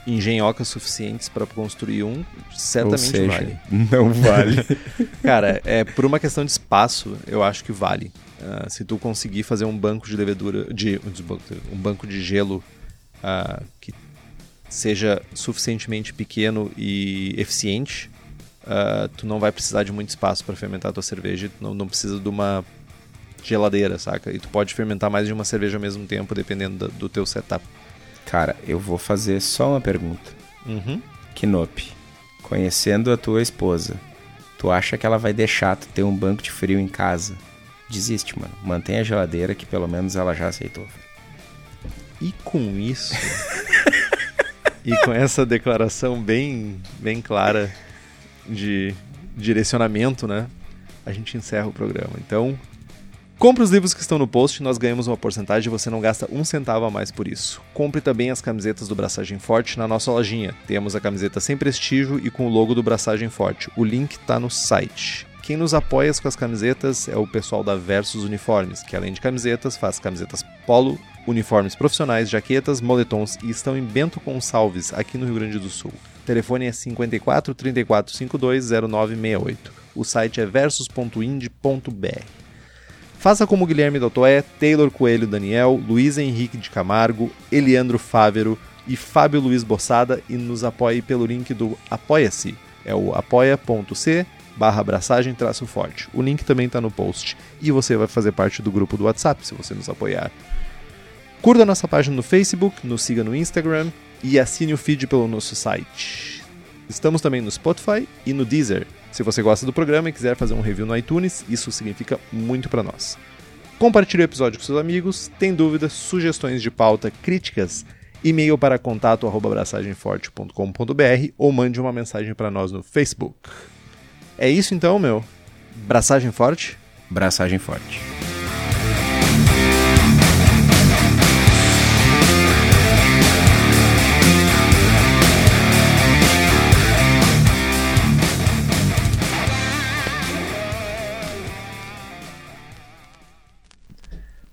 engenhocas suficientes para construir um, certamente seja, vale. <laughs> Não vale. <laughs> Cara, é por uma questão de espaço, eu acho que vale. Uh, se tu conseguir fazer um banco de levedura, de um banco de gelo uh, que seja suficientemente pequeno e eficiente, uh, tu não vai precisar de muito espaço para fermentar a tua cerveja, tu não, não precisa de uma geladeira, saca? E tu pode fermentar mais de uma cerveja ao mesmo tempo, dependendo do, do teu setup. Cara, eu vou fazer só uma pergunta. Uhum. Kinop, conhecendo a tua esposa, tu acha que ela vai deixar tu ter um banco de frio em casa? desiste, mano. Mantém a geladeira que pelo menos ela já aceitou. E com isso. <laughs> e com essa declaração bem, bem clara de direcionamento, né? A gente encerra o programa. Então, compre os livros que estão no post, nós ganhamos uma porcentagem e você não gasta um centavo a mais por isso. Compre também as camisetas do Braçagem Forte na nossa lojinha. Temos a camiseta sem prestígio e com o logo do Braçagem Forte. O link está no site. Quem nos apoia com as camisetas é o pessoal da Versus Uniformes, que além de camisetas, faz camisetas polo, uniformes profissionais, jaquetas, moletons e estão em Bento Gonçalves, aqui no Rio Grande do Sul. O telefone é 54 34 52 0968. O site é versus.ind.br. Faça como Guilherme Dotoé, Taylor Coelho Daniel, Luiz Henrique de Camargo, Eliandro Fávero, e Fábio Luiz Bossada e nos apoie pelo link do Apoia-se. É o apoia.c barra abraçagem traço forte. O link também está no post. E você vai fazer parte do grupo do WhatsApp se você nos apoiar. Curta nossa página no Facebook, nos siga no Instagram e assine o feed pelo nosso site. Estamos também no Spotify e no Deezer. Se você gosta do programa e quiser fazer um review no iTunes, isso significa muito para nós. Compartilhe o episódio com seus amigos, tem dúvidas, sugestões de pauta, críticas, e-mail para contato@braçagemforte.com.br ou mande uma mensagem para nós no Facebook. É isso então, meu. Braçagem forte? Braçagem forte.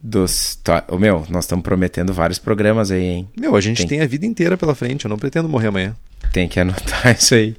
Dos. Tá, ô, meu, nós estamos prometendo vários programas aí, hein? Meu, a gente Tem. tem a vida inteira pela frente, eu não pretendo morrer amanhã. Tem que anotar <laughs> isso aí.